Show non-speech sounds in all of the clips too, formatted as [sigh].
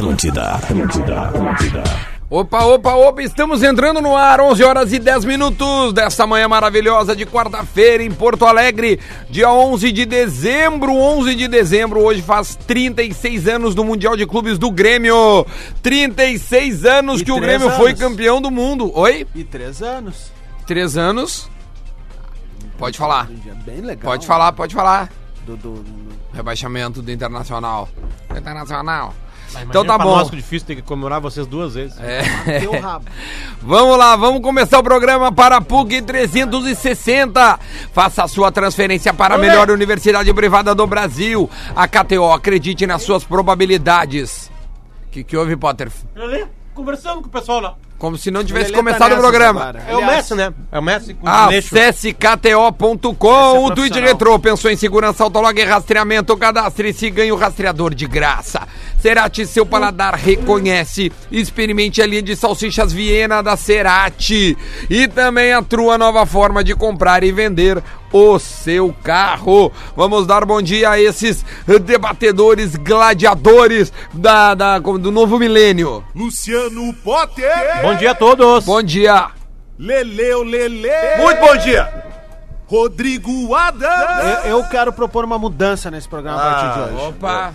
Atlântida, Atlântida, Atlântida. Opa, opa, opa, estamos entrando no ar, 11 horas e 10 minutos dessa manhã maravilhosa de quarta-feira em Porto Alegre, dia 11 de dezembro, 11 de dezembro, hoje faz 36 anos do Mundial de Clubes do Grêmio, 36 anos E que o Grêmio foi anos. campeão do mundo, oi? E três anos. Três anos, pode falar, legal. pode falar, pode falar, Do, do, do- rebaixamento do Internacional, Internacional. Então tá bom. nós difícil ter que comemorar vocês duas vezes. É. [laughs] Vamos lá, vamos começar o programa para a PUC 360. Faça a sua transferência para a melhor universidade privada do Brasil. A KTO, acredite nas suas probabilidades. O que, que houve, Potter? Conversando com o pessoal lá. Como se não tivesse tá começado o programa. É o Messi, né? É o Messi com Ah. Acesse kto.com, o Twitch. Retrô, pensou em segurança, autolog e rastreamento, cadastre-se e ganhe o rastreador de graça. Cerati, seu paladar reconhece. Experimente a linha de salsichas Viena da Cerati. E também a Trua, nova forma de comprar e vender o seu carro. Vamos dar bom dia a esses debatedores, gladiadores da, da- do novo milênio. Luciano Potter. Bom dia a todos. Bom dia. Leleu Lele. Muito bom dia! Rodrigo Adams. Eu, eu quero propor uma mudança nesse programa a partir de hoje. Opa.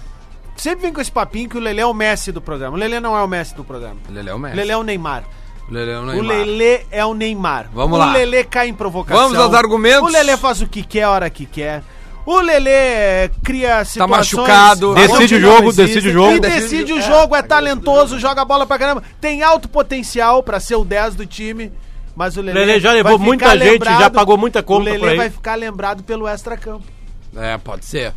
Sempre vem com esse papinho que o Lelê é o Messi do programa. O Lelê não é o Messi do programa. Lele é o O Messi. Lelê é o Neymar. Lele é o O Neymar. Lelê é o Neymar. Vamos o lá. O Lelê cai em provocação. Vamos aos argumentos. O Lelê faz o que quer, a hora que quer. O Lelê cria situações... machucado. onde Decide o jogo, decide o jogo. Quem decide o jogo, é talentoso, joga bola pra caramba. Tem alto potencial pra ser o 10 do time. Mas o Lelê, Lelê já levou muita gente, lembrado- já pagou muita conta O Lelê vai ficar lembrado pelo extra-campo. É, pode ser.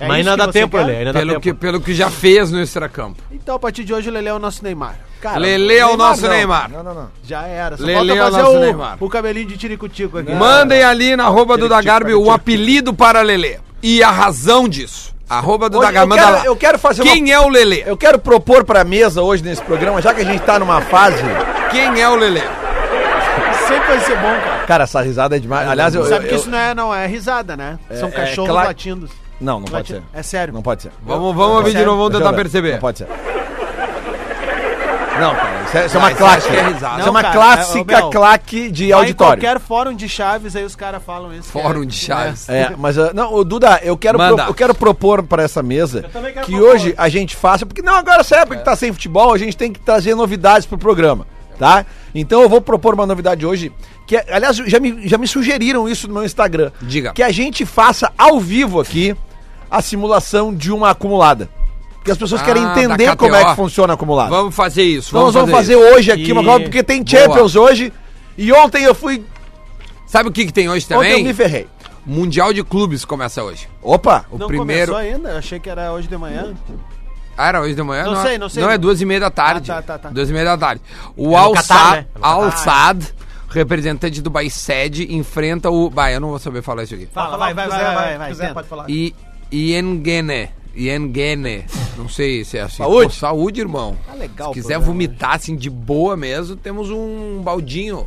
É Mas ainda dá tempo? Lelê. Ainda dá Pelo tempo. que, pelo que já fez no extracampo. Então, a partir de hoje, o Lelê é o nosso Neymar. Cara, Lelê é o nosso não. Neymar. Não, não, não. Já era. Só Lelê é o nosso o, Neymar. o cabelinho de tirico-tico aqui. Mandem ali na arroba do Dagarbi o apelido para Lelê. E a razão disso. Arroba do Hoje Dagarbi, eu manda quero- lá. eu quero fazer Quem uma- é o Lelê? Eu quero propor pra mesa hoje nesse programa, já que a gente tá numa fase. Quem é o Lelê? Sempre vai ser bom, cara. Cara, essa risada é demais. Aliás, eu. Sabe eu- que eu- isso não é, não é risada, né? São é cachorros cla- latindo. Não, não pode ser. É sério. Não pode ser. Vamos, vamos ouvir de novo, vamos tentar perceber. Não pode ser. Não, cara, isso é, isso é Ah, uma claque. é. Isso é Não, uma cara, clássica é, meu, claque de Vai em auditório. qualquer fórum de chaves, aí os caras falam isso. Fórum é- de Chaves. É, mas uh, não, ô, Duda, eu quero, pro- eu quero propor pra essa mesa que propor. hoje a gente faça, porque não, agora essa época que tá sem futebol, a gente tem que trazer novidades pro programa, tá? Então eu vou propor uma novidade hoje, que é- aliás já me, já me sugeriram isso no meu Instagram. Diga. Que a gente faça ao vivo aqui a simulação de uma acumulada. Porque as pessoas Ah, querem entender como é que funciona a acumulada. Vamos fazer isso. então nós vamos fazer isso. hoje aqui uma E- coisa, porque tem Boa. Champions hoje. E ontem eu fui. Sabe o que, que tem hoje Ontem eu também? me ferrei. Mundial de Clubes começa hoje. Opa! O Não primeiro. começou ainda? Eu achei que era hoje de manhã. Ah, era hoje de manhã? Não é- sei, não sei. Não, é duas e meia da tarde. Ah, tá, tá, tá. Duas e meia da tarde. O É no Al Catar, Saad, né? É representante do Baised, enfrenta o... Bah, eu não vou saber falar isso aqui. Fala, vai, vai, vai, vai, vai, quiser, tenta. pode falar. E Iengene. Iengene. Não sei se é assim. Saúde. Pô, saúde, irmão. Tá legal Se quiser programa vomitar assim de boa mesmo, temos um baldinho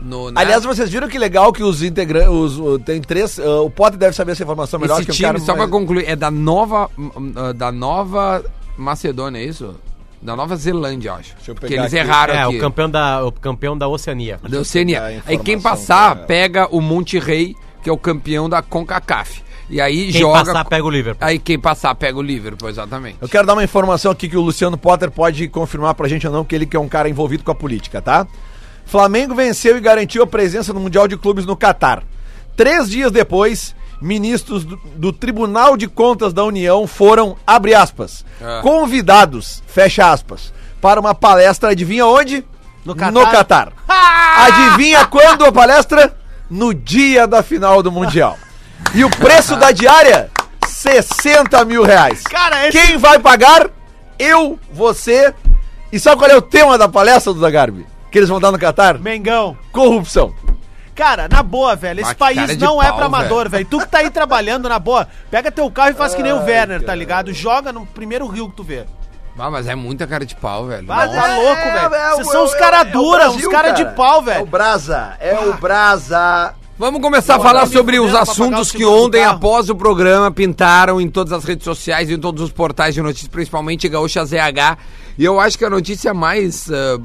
no. né? Aliás, vocês viram que legal que os integrantes. Os, o- tem três. uh, o Potter deve saber essa informação melhor esse que o time, cara. só pra mas- concluir, é da nova. uh, Da nova Macedônia, é isso? Da Nova Zelândia, eu acho. Deixa eu Que pegar eles aqui. erraram É, aqui. o campeão da, o campeão da Oceania. Da Oceania. Aí quem passar, cara. pega o Monte Rei, que é o campeão da CONCACAF. E aí Quem joga. passar, pega o Liverpool. Aí quem passar, pega o Liverpool, exatamente. Eu quero dar uma informação aqui que o Luciano Potter pode confirmar pra gente ou não, que ele que é um cara envolvido com a política, tá? Flamengo venceu e garantiu a presença no Mundial de Clubes no Catar. Três dias depois, ministros do, do Tribunal de Contas da União foram, abre aspas, Ah. convidados, fecha aspas, para uma palestra, adivinha onde? No Catar? No Catar. [laughs] Adivinha quando a palestra? No dia da final do Mundial. E o preço da diária? 60 mil reais. Cara, esse- Quem vai pagar? Eu, você. E sabe qual é o tema da palestra do Dagarbi? Que eles vão dar no Catar? Mengão. Corrupção. Cara, na boa, velho, esse cara país não é pau, pra amador, velho. Tu que tá aí trabalhando, na boa, pega teu carro e faz que nem o Werner, tá ligado? Joga no primeiro rio que tu vê. Ah, mas é muita cara de pau, velho. Vai, tá É, louco, velho. Vocês são os caras dura, uns caras de pau, É o velho. Brasa, é o Brasa. Vamos começar a falar sobre os assuntos que ontem, após o programa, pintaram em todas as redes sociais e em todos os portais de notícias, principalmente Gaúcha ZH. E eu acho que a notícia mais ah,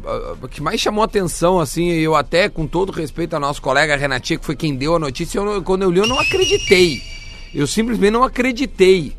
ah, que mais chamou atenção, assim, eu até, com todo respeito ao nosso colega Renatinha, que foi quem deu a notícia, eu quando eu li, eu não acreditei. Eu simplesmente não acreditei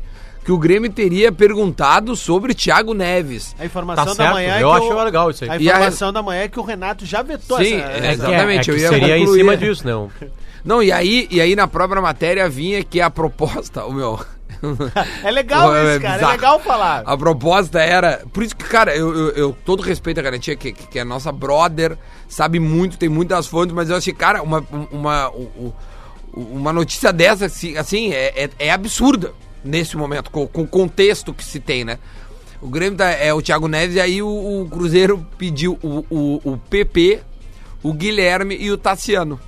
que o Grêmio teria perguntado sobre Thiago Neves. A informação Tá da certo, manhã é eu que acho o- legal isso aí. A E a- informação da manhã é que o Renato já vetou Sim, essa. é, essa- exatamente, É, é eu que ia seria em concluir. cima disso, não. [laughs] Não, e aí, e aí na própria matéria vinha que a proposta, o meu. [laughs] É legal [laughs] É isso, cara. É legal falar. A proposta era. Por isso que, cara, eu, eu, eu- todo respeito à garantia, que, que é nossa brother, sabe muito, tem muitas fontes, mas eu achei, cara, uma, uma, o- uma notícia dessa, assim, assim é, é, é absurda nesse momento, com, com o contexto que se tem, né? O Grêmio tá- é o Thiago Neves e aí o, o Cruzeiro pediu o, o, o PP, o Guilherme e o Tassiano.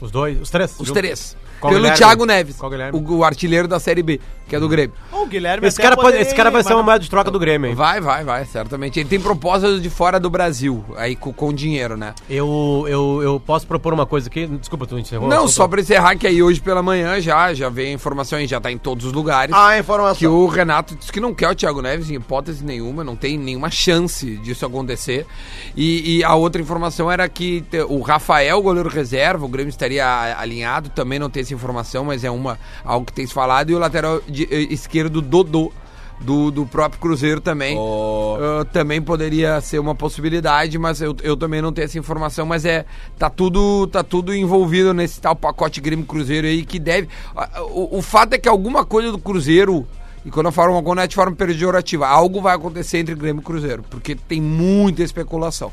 Os dois, os três. Os juntos. três. Qual Pelo Guilherme? Thiago Neves, o, o artilheiro da Série B, que é do Grêmio. O Guilherme Esse cara, pode- esse cara vai ser uma moeda de troca do Grêmio, hein? Vai, vai, vai, certamente. Ele tem propostas de fora do Brasil, aí com, com dinheiro, né? Eu, eu, eu posso propor uma coisa aqui. Desculpa, tu encerrou. Não, só pra encerrar que aí hoje pela manhã já, já veio a informação e já tá em todos os lugares. Ah, informação. Que o Renato disse que não quer o Thiago Neves em hipótese nenhuma, não tem nenhuma chance disso acontecer. E, e a outra informação era que o Rafael, goleiro reserva, o Grêmio estaria alinhado, também não tem essa informação, mas é uma algo que tem se falado. E o lateral de- eh, esquerdo, Dodô, do, do próprio Cruzeiro também. Oh. Uh, também poderia ser uma possibilidade, mas eu, eu também não tenho essa informação, mas é tá tudo tá tudo envolvido nesse tal pacote Grêmio Cruzeiro aí que deve ah, o, o fato é que alguma coisa do Cruzeiro e quando eu falo uma coisa não é de forma pejorativa, algo vai acontecer entre Grêmio e Cruzeiro, porque tem muita especulação.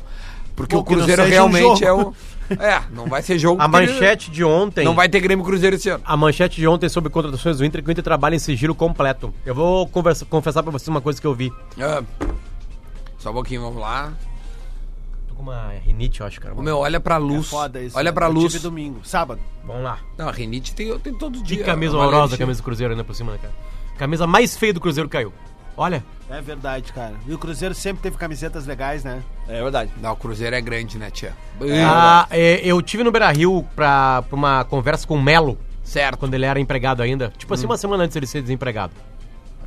Porque Pô, o Cruzeiro seja um realmente é o. é, não vai ser jogo A manchete de ontem. não vai ter Grêmio Cruzeiro esse ano. A manchete de ontem sobre contratações do Inter, que o Inter trabalha em sigilo completo. Eu vou conversa, confessar pra vocês uma coisa que eu vi. Ah, só um pouquinho, vamos lá. Tô com uma rinite, eu acho, cara. O meu, olha pra É luz. foda isso. olha né? pra Eu luz. tive domingo, sábado. Vamos lá. Não, a rinite tem, tem todo dia. Que camisa horrorosa a camisa do Cruzeiro ainda por cima, né, cara? Camisa mais feia do Cruzeiro caiu. Olha, É verdade, cara. E o Cruzeiro sempre teve camisetas legais, né? É verdade. Não, o Cruzeiro é grande, né, tia? ah, é, eu tive no Beira Rio pra, pra uma conversa com o Melo, certo. quando ele era empregado ainda. Tipo assim, uma semana antes de ele ser desempregado.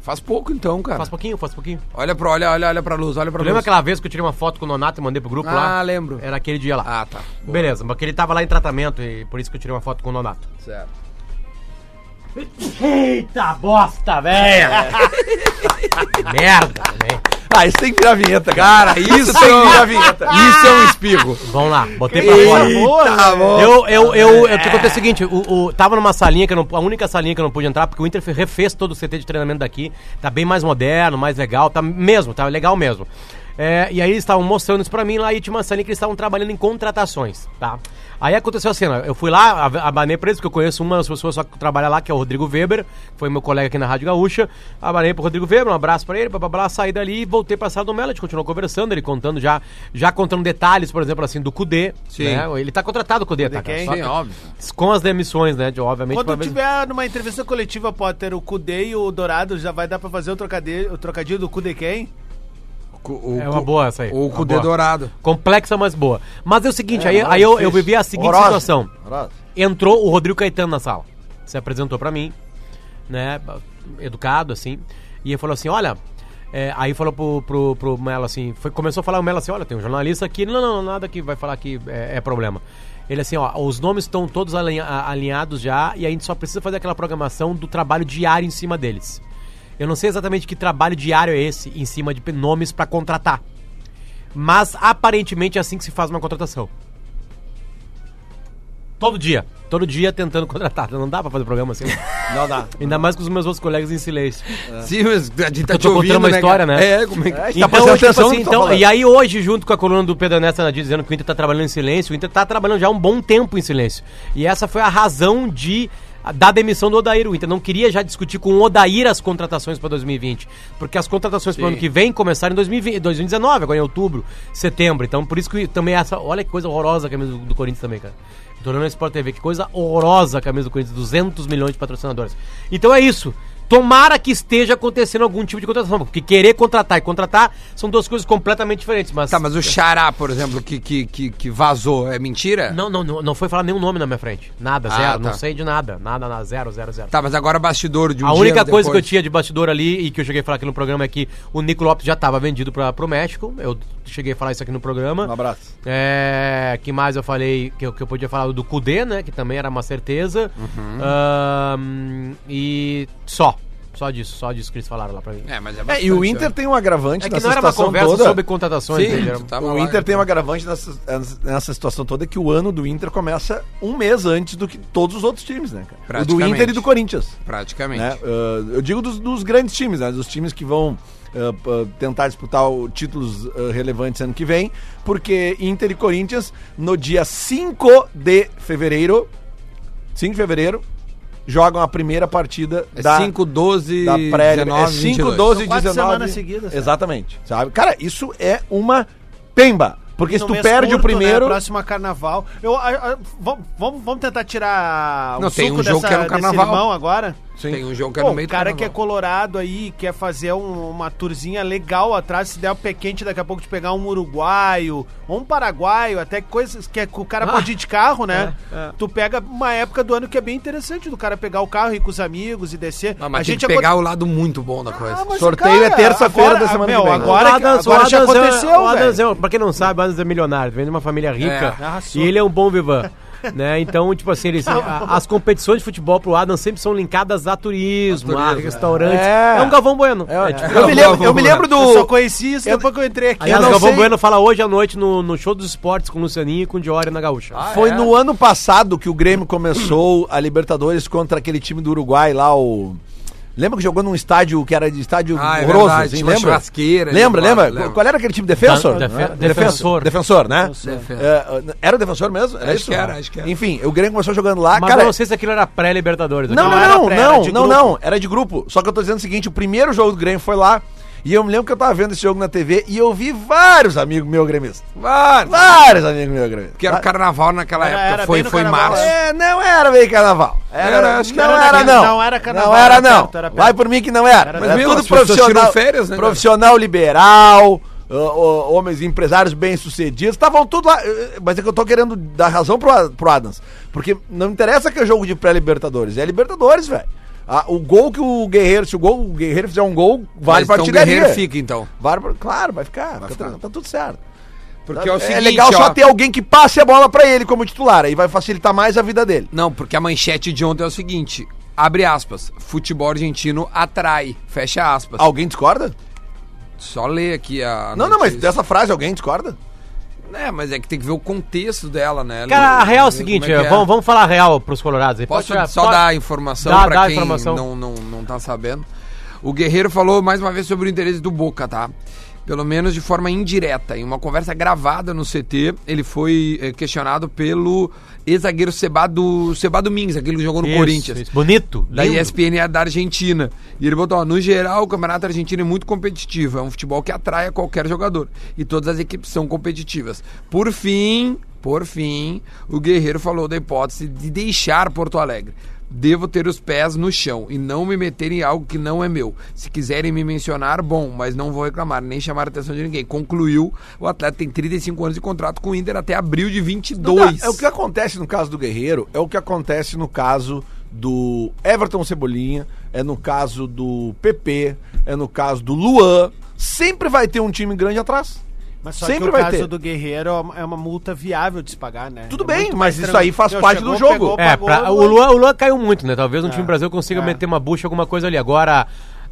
Faz pouco então, cara. Faz pouquinho, faz pouquinho. Olha pra, olha, olha, olha pra luz, olha pra Tu lembra luz. aquela vez que eu tirei uma foto com o Nonato e mandei pro grupo lá? Ah, lembro. Era aquele dia lá. Ah, tá. Boa. Beleza, porque ele tava lá em tratamento e por isso que eu tirei uma foto com o Nonato. Certo. Eita bosta, velho! [laughs] Merda, velho. Ah, isso tem que virar vinheta, Cara, isso, tem que é virar um, vinheta. isso é um espirro. Vamos lá, botei pra fora. Eita, bom. Eu, eu, eu, o que aconteceu é o seguinte, o, o- tava numa salinha que eu não, a única salinha que eu não pude entrar, porque o Inter fe- refez todo o CT de treinamento daqui, tá bem mais moderno, mais legal, tá mesmo, tá legal mesmo. É, e aí eles estavam mostrando isso pra mim lá e uma salinha que eles estavam trabalhando em contratações, tá? Aí aconteceu a cena, eu fui lá, ab- abanei pra eles, porque eu conheço uma das pessoas só que trabalha lá, que é o Rodrigo Weber, que foi meu colega aqui na Rádio Gaúcha, abanei pro Rodrigo Weber, um abraço pra ele, blá, blá, blá, saí dali e voltei pra sala do Melo, a gente continuou conversando, ele contando já, já contando detalhes, por exemplo, assim, do Cudê, Sim. né? Ele tá contratado o Cudê, tá? cara? quem? Sim, óbvio. com as demissões, né? De, obviamente. Quando vez- tiver numa entrevista coletiva, Potter, o Cudê e o Dourado, já vai dar pra fazer o trocadilho, o trocadilho do Cudê quem? O, É uma boa essa aí. O Uma Cudê boa. dourado. Complexa, mas boa. Mas é o seguinte, aí, não, aí eu, eu vivi a seguinte situação. Entrou o Rodrigo Caetano na sala. Se apresentou pra mim, né? Educado, assim. E ele falou assim: olha. é, aí falou pro, pro, pro Melo assim, foi, começou a falar o Melo assim, olha, tem um jornalista aqui, não, não, nada que vai falar que é, é problema. Ele assim, ó, os nomes estão todos alinha- alinhados já e a gente só precisa fazer aquela programação do trabalho diário em cima deles. Eu não sei exatamente que trabalho diário é esse em cima de nomes pra contratar. Mas aparentemente é assim que se faz uma contratação. Todo dia. Todo dia tentando [laughs] contratar. Não dá pra fazer programa assim. [laughs] Não dá. Ainda mais com os meus outros colegas em silêncio. Sim, mas a gente tá Eu te tô contando ouvindo, uma né, história, né? É, como é que... É, Então, tipo atenção no assim, tá então, e aí hoje, junto com a coluna do Pedro Ernesto Anadir, dizendo que o Inter tá trabalhando em silêncio, o Inter tá trabalhando já há um bom tempo em silêncio. E essa foi a razão de da demissão do Odair. O Inter não queria já discutir com o Odair as contratações para 2020, porque as contratações para o ano que vem começaram em 2020, 2019, agora em outubro, setembro. Então, por isso que também essa, olha que coisa horrorosa a camisa do, do Corinthians também, cara. Tô olhando no Sport TV, que coisa horrorosa a camisa do Corinthians, 200 milhões de patrocinadores. Então é isso. Tomara que esteja acontecendo algum tipo de contratação, porque querer contratar e contratar são duas coisas completamente diferentes. Mas, Tá, mas o Xará, por exemplo, que, que, que, que vazou, é mentira? não, não, não, não foi falar nenhum nome na minha frente. Nada, Ah, zero, tá. não sei de nada. Nada, nada, zero, zero, zero. Tá, mas agora bastidor de um a dia única coisa que eu tinha de bastidor ali e que eu cheguei a falar aqui no programa é que o Nico Lopes já estava vendido para pro México. Eu cheguei a falar isso aqui no programa. Um abraço. É, que mais eu falei que eu, que eu podia falar do Kudê, né? Que também era uma certeza. Uhum. E só. Só disso, só disso que eles falaram lá pra mim. É, mas é É, bastante, e o né? Inter tem um agravante É que nessa não era uma situação conversa toda. sobre contratações. Sim, tava o lá, Inter tem um agravante nessa, nessa situação toda que o ano do Inter começa um mês antes do que todos os outros times, né, cara? O do. Inter e do Corinthians. Praticamente. né? Ah, eu digo dos, dos grandes times, né? Dos times que vão ah, ah, tentar disputar o- títulos ah, relevantes ano que vem, porque Inter e Corinthians, no dia 5 de fevereiro, 5 de fevereiro, jogam a primeira partida É da, 5, 12, da pré 19, é 5, 22. 12 e São quatro 19. semanas seguidas, né? Exatamente. Sabe? Cara, isso é uma pemba. Porque E se tu perde o curto, primeiro. Né, próximo carnaval. Eu, vamos, vamos, tentar tirar Não, tem um jogo que é no carnaval. limão agora? Tem um jogo que é no meio o cara do que é carnaval. colorado aí, quer fazer um- uma tourzinha legal atrás, se der o pé quente daqui a pouco de pegar um uruguaio, ou um paraguaio, até coisas que, é- que o cara Ah, pode ir de carro, né? é, é. Tu pega uma época do ano que é bem interessante, do cara pegar o carro e ir com os amigos e descer. Ah, mas a tem gente que pegar o lado muito bom da coisa. Ah, mas, Sorteio é terça-feira agora- da semana meu, que vem. Agora, O Adams- agora o já Adams é- aconteceu, o Adams velho. é- Pra quem não sabe, o Adams é milionário, vem de uma família rica. É, arrasou. e ele é um bom vivan. Né? Então, tipo assim, eles, a- as competições de futebol pro Adams sempre são linkadas a turismo, a, turismo, restaurantes. é. É, um Galvão Bueno. É, É, tipo, eu, me lembro, eu me lembro do. Eu só conheci isso depois que eu entrei aqui. Aliás, eu o Galvão sei- Bueno fala hoje à noite no, no show dos esportes com o Lucianinho e com o Diori na Gaúcha. Foi no ano passado que o Grêmio começou a Libertadores contra aquele time do Uruguai lá, o. Lembra que jogou num estádio que era de estádio Ah, é horroroso, verdade, assim, tinha uma lembra? churrasqueira Lembra, lembra? lembro. Qual era aquele time? Defensor? Defe- Né? defensor. Defensor, né? Defensor. É, era o defensor mesmo? Era Acho isso? que era, acho que era. Enfim, o Grêmio começou jogando lá. Mas cara, não sei se aquilo era pré-Libertadores. não, não, era não, pré, era não, de não, grupo. não, era de grupo. Só que eu tô dizendo o seguinte, o primeiro jogo do Grêmio foi lá, e eu me lembro que eu tava vendo esse jogo na TV e eu vi vários amigos meus gremistas. Vários. Vários amigos meus gremistas. Que era o carnaval naquela Era- época. era foi foi carnaval, março. É, não era meio carnaval. Era, Era, acho que não era era, não. não era carnaval, Não era, era não. perto, era perto. Vai por mim que não era. Era Mas perto. tudo profissional, férias, né, profissional liberal, ó, ó, homens empresários bem-sucedidos, estavam tudo lá. eh, Mas é que eu tô querendo dar razão pro, pro Adams. Porque não interessa que é jogo de pré-Libertadores, é Libertadores, velho. Ah, o gol que o Guerreiro, se o, gol, o Guerreiro fizer um gol, vale Mas pra então o. Guerreiro fica, então. Vale claro, vai ficar. tá, ficar. tá tudo certo. Porque é o seguinte, legal ó, só ter alguém que passe a bola pra ele como titular. Aí vai facilitar mais a vida dele. Não, porque a manchete de ontem é o seguinte. Abre aspas. Futebol argentino atrai. Fecha aspas. Alguém discorda? Só lê aqui a. Não, não, mas notícia. dessa frase alguém discorda? É, mas é que tem que ver o contexto dela, né? Cara, a real é o seguinte, é é. vamos, vamos falar a real pros colorados. aí. Posso Pode só pode- dar a informação Dá- pra dá quem informação. Não, não, não tá sabendo? O Guerreiro falou mais uma vez sobre o interesse do Boca, tá? Pelo menos de forma indireta. Em uma conversa gravada no CT, ele foi eh, questionado pelo ex-zagueiro Sebado, Sebado Mings, aquele que jogou no Isso, Corinthians. isso. Bonito. Da lindo. ESPN da Argentina. E ele botou, ó, no geral, o campeonato argentino é muito competitivo. É um futebol que atrai a qualquer jogador. E todas as equipes são competitivas. Por fim, por fim, o Guerreiro falou da hipótese de deixar Porto Alegre. Devo ter os pés no chão e não me meter em algo que não é meu. Se quiserem me mencionar, bom, mas não vou reclamar, nem chamar a atenção de ninguém. Concluiu, o atleta tem 35 anos de contrato com o Inter até abril de 22. É o que acontece no caso do Guerreiro, é o que acontece no caso do Everton Cebolinha, é no caso do PP, é no caso do Luan. Sempre vai ter um time grande atrás. Mas só Sempre que o vai caso ter. do Guerreiro é uma multa viável de se pagar, né? Tudo É bem, muito mas isso aí faz parte chegou, do jogo. pegou, É, pagou, pra- o, Luan, o Luan caiu muito, né? Talvez um time brasileiro consiga é. meter uma bucha, alguma coisa ali. Agora,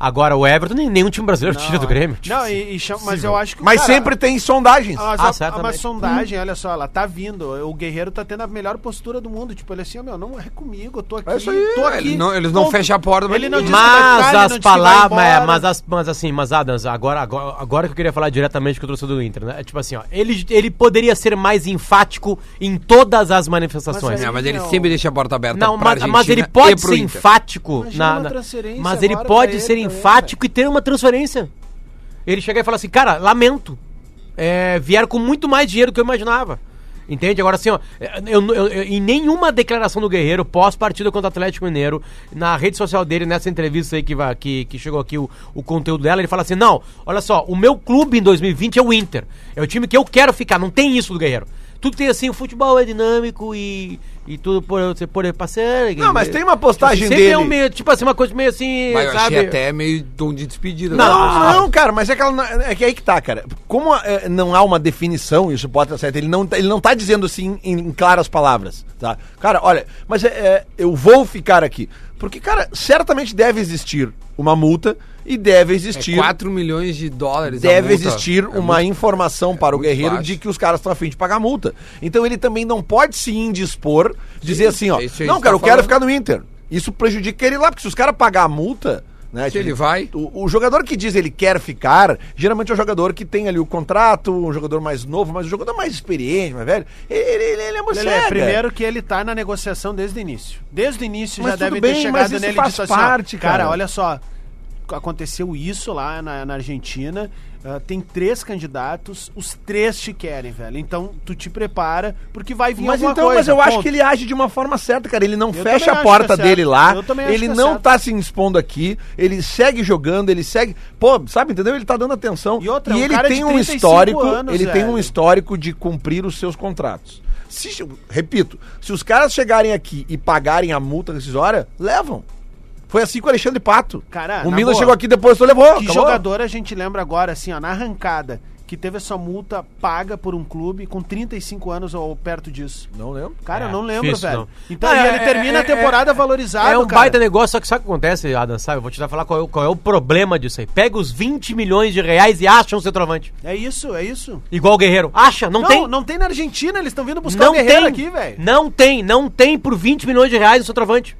agora o Everton, nem, nenhum time brasileiro tira do Grêmio. Não, e, e chama- mas eu acho que. Mas cara, sempre tem sondagens. Mas Ah, a- certamente. uma sondagem, olha só, ela tá vindo. O Guerreiro tá tendo a melhor postura do mundo. Tipo, ele assim, ó, meu, não é comigo, eu tô aqui. É isso aí. tô É, aqui. eles não- eles não fecham a porta pra Ele não que vai Mas ficar, ele não as que palavras, é, mas, as, mas assim, mas Adams, agora, agora, agora que eu queria falar diretamente com o torcedor do Inter, né? É Tipo assim, ó, ele, ele poderia ser mais enfático em todas as manifestações. Mas aí- Não, mas ele Não. sempre deixa a porta aberta Não, pra mas, mas ele pode ser enfático na, na- mas ele pode ser ele enfático e ter uma transferência. Ele chega e fala assim, cara, lamento. É, vieram com muito mais dinheiro do que eu imaginava. Entende? Agora, assim, ó, eu, eu- eu- em nenhuma declaração do Guerreiro, pós-partida contra o Atlético Mineiro, na rede social dele, nessa entrevista aí que, vai, que, que chegou aqui o, o conteúdo dela, ele fala assim: não, olha só, o meu clube em 2020 é o Inter. É o time que eu quero ficar, não tem isso do Guerreiro. Tudo tem assim, o futebol é dinâmico e, e tudo por você poder passar. Não, mas tem uma postagem É dele. um meio, tipo assim, uma coisa meio assim, Mas eu sabe? achei até meio tom de despedida. Não, Ah. não, cara, mas é que, ela, é que aí que tá, cara. Como é, não há uma definição, isso pode estar certo, ele não, tá- ele não tá dizendo assim em, em claras palavras, tá? Cara, olha, mas é, é, eu vou ficar aqui. Porque, cara, certamente deve existir uma multa e deve É existir. 4 milhões de dólares. a Deve multa. existir É uma muito- informação para o guerreiro baixo. de que os caras estão afim de pagar multa. Então ele também não pode se indispor, dizer assim, ó, é não, cara, tá eu quero ficar no Inter. Isso prejudica ele lá, porque se os caras pagar a multa, né? Se ele vai. O, o jogador que diz ele quer ficar, geralmente é o jogador que tem ali o contrato, um jogador mais novo, mas o jogador mais experiente, mais velho, ele, ele, ele é muito Lelê, primeiro que ele tá na negociação desde o início. Desde o início Mas já devem bem, ter mas chegado isso nele faz e assim, ó, parte, cara. cara. olha só, aconteceu isso lá na, na Argentina, ah, tem três candidatos, os três te querem, velho. Então tu te prepara, porque vai vir Mas alguma então, coisa. mas eu acho ponto. que ele age de uma forma certa, cara. Ele não Eu fecha a acho porta é dele lá. Eu também acho Ele é não certo. tá se expondo aqui. Ele segue jogando, ele segue. Pô, sabe, entendeu? Ele tá dando atenção. E outra, é um ele tem um 35 histórico. anos, ele tem um velho. histórico de cumprir os seus contratos. Se, repito, se os caras chegarem aqui e pagarem a multa rescisória, levam. Foi assim com o Alexandre Pato. Cara, o Milan boa. chegou aqui depois tu levou. Que acabou. jogador a gente lembra agora, assim, ó, na arrancada, que teve essa multa paga por um clube com 35 anos ou perto disso? Não lembro. Cara, É, eu não lembro, difícil, velho. não. Então Não, e é- ele termina é- a temporada valorizado, É um cara. baita negócio, só que sabe o que acontece, Adam, sabe? Eu vou te dar falar qual é, o- qual é o problema disso aí. Pega os 20 milhões de reais e acha um centroavante. É isso, é isso. Igual o Guerreiro. Acha, não, Não, tem. não tem na Argentina, eles estão vindo buscar não o Guerreiro tem aqui, velho. Não tem, não tem por 20 milhões de reais o centroavante.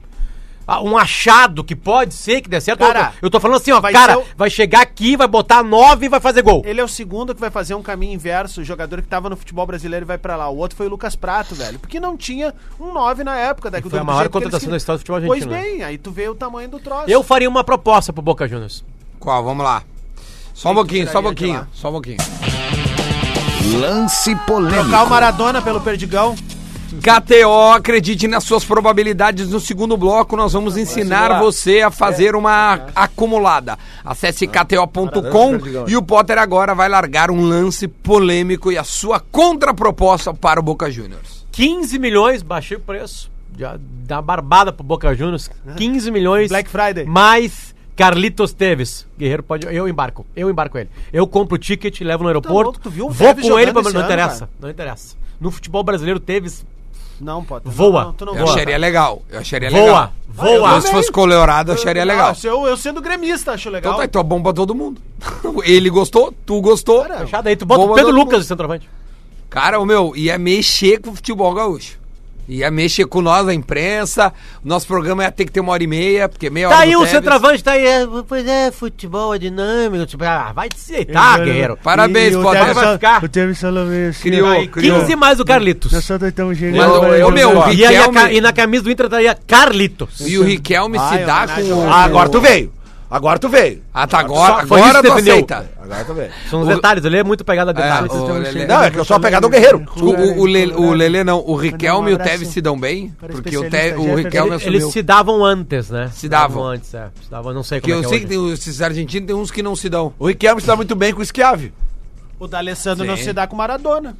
Ah, Um achado que pode ser que dê certo. Cara, eu tô falando assim, ó, vai cara, o- vai chegar aqui, vai botar 9 e vai fazer gol. Ele é o segundo que vai fazer um caminho inverso, o jogador que tava no futebol brasileiro e vai pra lá. O outro foi o Lucas Prato, velho. Porque não tinha um 9 na época. Daí, Foi a maior contratação da história do futebol Pois argentino, né? bem, aí tu vê o tamanho do troço. Eu faria uma proposta pro Boca Juniors. Qual? Vamos lá. Só um pouquinho, só um pouquinho, só um pouquinho. Lance polêmico. Trocar o Maradona pelo Perdigão. KTO, acredite nas suas probabilidades. No segundo bloco, nós vamos ensinar você a fazer uma acumulada. Acesse kto.com e o Potter agora vai largar um lance polêmico e a sua contraproposta para o Boca Juniors. 15 milhões, baixei o preço. Já dá uma barbada pro Boca Juniors. 15 milhões. Black Friday. Mais Carlitos Teves. Guerreiro pode. Eu embarco. Eu embarco ele. Eu compro o ticket, levo no aeroporto. louco, tu viu o vou com ele pra. Não ano, interessa. cara? Não interessa. No futebol brasileiro, Teves Não, pode. Voa. Não, tu não Eu voa. acharia legal. Eu acharia voa. legal. Voa. Eu, se fosse colorado, eu acharia legal. Ah, se eu, eu sendo gremista, acho legal. Então tá, então é bom pra todo mundo. [laughs] Ele gostou, tu gostou. Cara, Fechado aí, tu bota o Pedro Lucas de centroavante. Cara, o meu, ia mexer com o futebol gaúcho. Ia mexer com nós, a imprensa. O nosso programa ia ter que ter uma hora e meia, porque meia hora Tá aí Tevez. centroavante, tá aí. é, Pois é, futebol é dinâmico. Tipo, ah, vai te aceitar, guerreiro. Parabéns, E o só- ficar. O Tevez falou isso. Criou, Aí, criou. 15 mais o Carlitos. Nós só tentamos Mas, genial. ô, ô, meu, o E, aí a Riquelme- ca- e na camisa do Inter estaria Carlitos. E o Riquelme se é dá com. Ah, agora tu veio. Agora tu veio. Ah, tá, agora, agora isso que tu defendeu. aceita. Agora tu veio. São os O- detalhes, ele é muito pegado a É, detalhes. o Lelê- Não, é que eu sou apegado ao guerreiro. O, o, o, Lelê, o Lelê não, o Riquelme e o Tevez se dão bem, porque o, Te, o. Riquelme assumiu. Eles se davam antes, né? Se davam. antes, é. Se davam, não sei Porque como é eu que é sei que tem, esses argentinos tem uns que não se dão. O Riquelme se dá muito bem com o Schiavi. O D'Alessandro não se dá com o Maradona.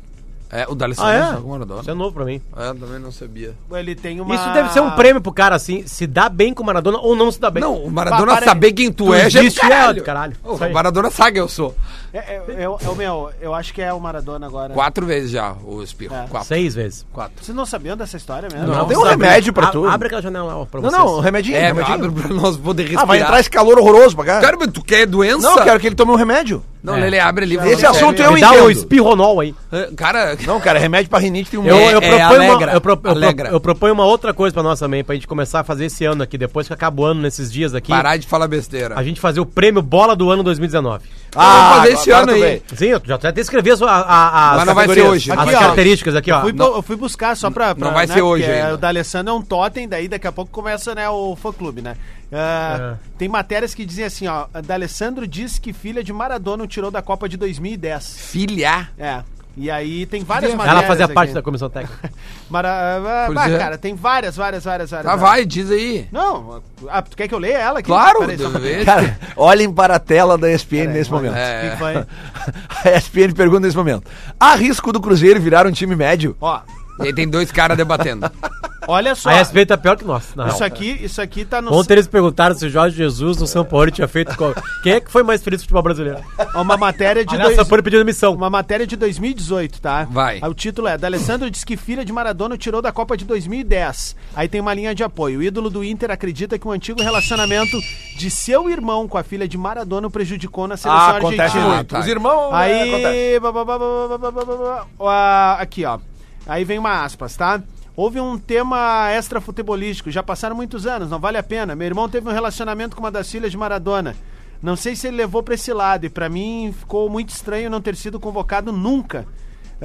É, o D'Alessandro Ah, não é? sabe como Maradona. Isso é novo pra mim. É, eu também não sabia. Ele tem uma... Isso deve ser um prêmio pro cara, assim, se dá bem com o Maradona ou não se dá bem. Não, o Maradona Pa- para saber quem tu, Tu é já é do existe, é caralho. do caralho. Ô, Isso aí. O Maradona sabe quem eu sou. É, é, é, o- é o meu, eu acho que é o Maradona agora. Quatro vezes já, o Espirro. É. Quatro. Seis vezes. Quatro. Vocês não sabiam dessa história mesmo? Não. Tem um Abre- remédio pra a- tu. Abre aquela janela lá pra Não, vocês. não, um remedinho. É, remedinho. abre pra nós poder respirar. Ah, vai entrar esse calor horroroso pra cá? Cara, mas tu quer doença? Não, eu quero que ele tome um remédio. Não, É. Lele, abre ali. Esse vamos assunto eu Me dá entendo. o espirronol aí. É, Cara, Não, cara, remédio pra rinite tem um... [laughs] Eu, É- eu é proponho alegra, uma, eu, pro- eu pro- eu proponho uma outra coisa pra nós também, pra gente começar a fazer esse ano aqui, depois que acaba o ano, nesses dias aqui, parar de falar besteira. a gente fazer o prêmio Bola do Ano 2019. vamos fazer esse ano aí. Sim, eu já até escrevi as, a, a, as Mas não vai ser hoje. As Aqui, ó. características aqui, ó. Fui, Não. eu fui buscar só pra. pra Não vai né, ser hoje ainda. O D'Alessandro é um totem, daí daqui a pouco começa né, o fã clube, né? Ah, Tem matérias que dizem assim, ó. D'Alessandro diz que filha de Maradona o tirou da Copa de 2010. Filha. É. E aí tem várias Ela matérias. Ela fazia aqui. parte da comissão técnica. [laughs] Mara... ah, ah, é. cara, tem várias, várias, várias, várias. Tá, vai, diz aí. Não, ah, tu quer que eu leia ela aqui? Claro, Peraí, Cara, olhem para a tela da ESPN nesse momento. É. [laughs] A ESPN pergunta nesse momento. Há risco do Cruzeiro virar um time médio? Ó, E aí tem dois caras debatendo. [laughs] Olha só. A respeito tá pior que nós. Isso aqui, isso aqui tá no. Ontem eles perguntaram se o Jorge Jesus no São Paulo tinha feito. Qual... Quem é que foi mais feliz do futebol brasileiro? Uma matéria de. Dois... São Paulo pediu demissão. Uma matéria de 2018, tá? Vai. O título é: D'Alessandro diz que filha de Maradona tirou da Copa de 2010. Aí tem uma linha de apoio. O ídolo do Inter acredita que o um antigo relacionamento de seu irmão com a filha de Maradona o prejudicou na seleção ah, argentina. Acontece muito. Os irmãos. Aí. Aqui, ó. Aí vem uma aspas, tá? Houve um tema extra futebolístico, já passaram muitos anos, não vale a pena. Meu irmão teve um relacionamento com uma das filhas de Maradona. Não sei se ele levou pra esse lado, e pra mim ficou muito estranho não ter sido convocado nunca.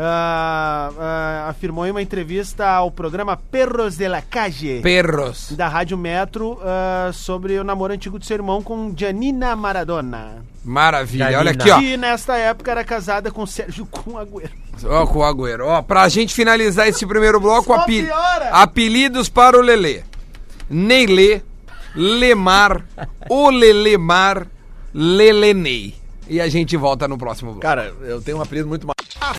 Ah, afirmou em uma entrevista ao programa Perros de la Calle Perros. da Rádio Metro ah, sobre o namoro antigo de seu irmão com Janina Maradona. Maravilha. Janina. Olha aqui, ó. Que nesta época era casada com Sérgio [laughs] Cum Agüero. Ó, com o Agüero. Ó, pra gente finalizar esse primeiro bloco, Só api- piora. apelidos para o Lelê. Neilê, Lemar, Olelemar, Lelenei. E a gente volta no próximo bloco. Cara, eu tenho um apelido muito mais.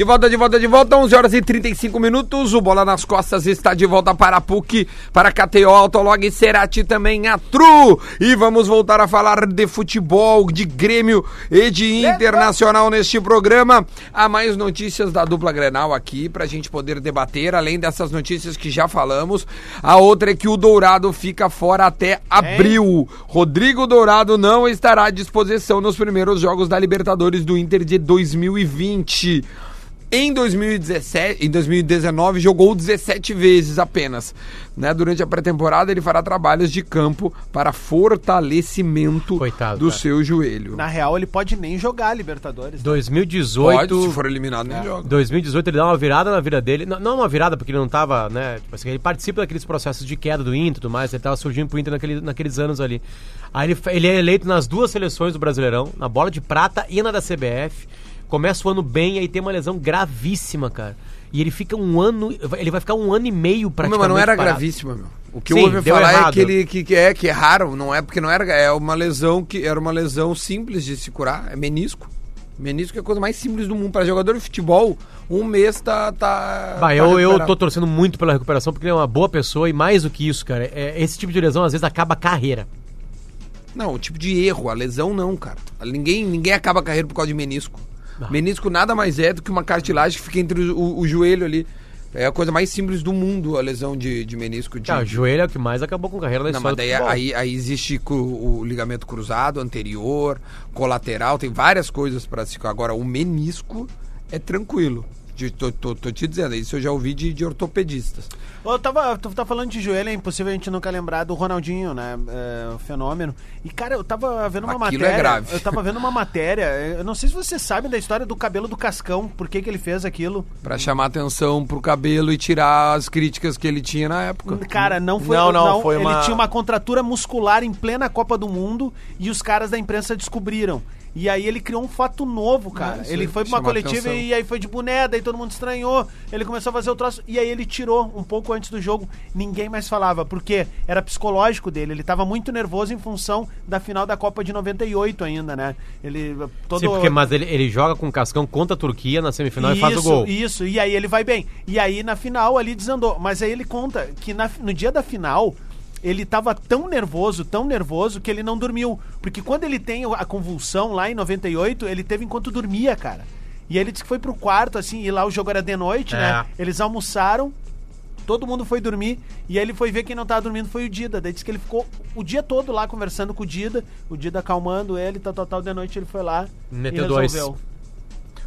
De volta, de volta, de volta, 11 horas e 35 minutos. O Bola nas Costas está de volta para a PUC, para KTO, Autolog e Cerati também a Tru. E vamos voltar a falar de futebol, de Grêmio e de Internacional neste programa. Há mais notícias da dupla Grenal aqui para a gente poder debater, além dessas notícias que já falamos. A outra é que o Dourado fica fora até abril. Rodrigo Dourado não estará à disposição nos primeiros jogos da Libertadores do Inter de 2020. Em 2017, em 2019 jogou 17 vezes apenas. Né? Durante a pré-temporada ele fará trabalhos de campo para fortalecimento Coitado, do cara. seu joelho. Na real, ele pode nem jogar Libertadores. 2018. Pode, se for eliminado, nem joga. 2018 ele dá uma virada na vida dele. Não, não uma virada, porque ele não tava, né? Tipo assim, ele participa daqueles processos de queda do Inter e tudo mais. Ele tava surgindo pro Inter naquele, naqueles anos ali. Aí ele, ele é eleito nas duas seleções do Brasileirão, na bola de prata e na da CBF. Começa o ano bem, aí tem uma lesão gravíssima, cara. E ele fica um ano. Ele vai ficar um ano e meio Meu, praticamente. mas não era parado. gravíssima, meu. O que Sim, eu ouvi falar é errado. que ele que, que é que é raro, não é porque não era, é uma lesão que era uma lesão simples de se curar, é menisco. Menisco é a coisa mais simples do mundo para jogador de futebol. Um mês tá tá Bah, tá eu, eu tô torcendo muito pela recuperação, porque ele é uma boa pessoa e mais do que isso, cara. É, esse tipo de lesão às vezes acaba a carreira. Não, o tipo de erro, a lesão não, cara. Ninguém, ninguém acaba a carreira por causa de menisco. Menisco nada mais é do que uma cartilagem que fica entre o, o- o joelho ali. É a coisa mais simples do mundo, a lesão de, de menisco. De, o joelho é o que mais acabou com a carreira da Não, mas daí aí, aí existe cru- o ligamento cruzado, anterior, colateral, tem várias coisas para se. Agora, o menisco é tranquilo. De- tô, tô- tô te dizendo, isso eu já ouvi de, de ortopedistas. Eu tava, tu tá falando de joelho, é impossível a gente nunca lembrar do Ronaldinho, né? É, o fenômeno. E, cara, eu tava vendo uma Aquilo matéria. é grave. Eu tava vendo uma matéria. Eu não sei se você sabe da história do cabelo do Cascão, por que, que ele fez aquilo. Pra chamar atenção pro cabelo e tirar as críticas que ele tinha na época. Cara, não foi. Não, não, foi ele uma- tinha uma contratura muscular em plena Copa do Mundo e os caras da imprensa descobriram. E aí ele criou um fato novo, cara. isso ele foi pra uma coletiva atenção. e aí foi de boné, daí todo mundo estranhou. Ele começou a fazer o troço e aí ele tirou um pouco antes do jogo. Ninguém mais falava, porque era psicológico dele. Ele tava muito nervoso em função da final da Copa de 98 ainda, né? Ele todo Sim, porque, mas ele, ele joga com o Cascão contra a Turquia na semifinal e faz o gol. isso, e aí ele vai bem. E aí na final ali desandou. Mas aí ele conta que na- no dia da final ele tava tão nervoso, tão nervoso, que ele não dormiu. Porque quando ele tem a convulsão lá em 98, ele teve enquanto dormia, cara. E ele disse que foi pro quarto, assim, e lá o jogo era de noite, É. né? Eles almoçaram, todo mundo foi dormir, e aí ele foi ver quem não tava dormindo foi o Dida. Daí disse que ele ficou o dia todo lá conversando com o Dida, o Dida acalmando ele, tal, tal, tal, de noite ele foi lá Meteu e dois.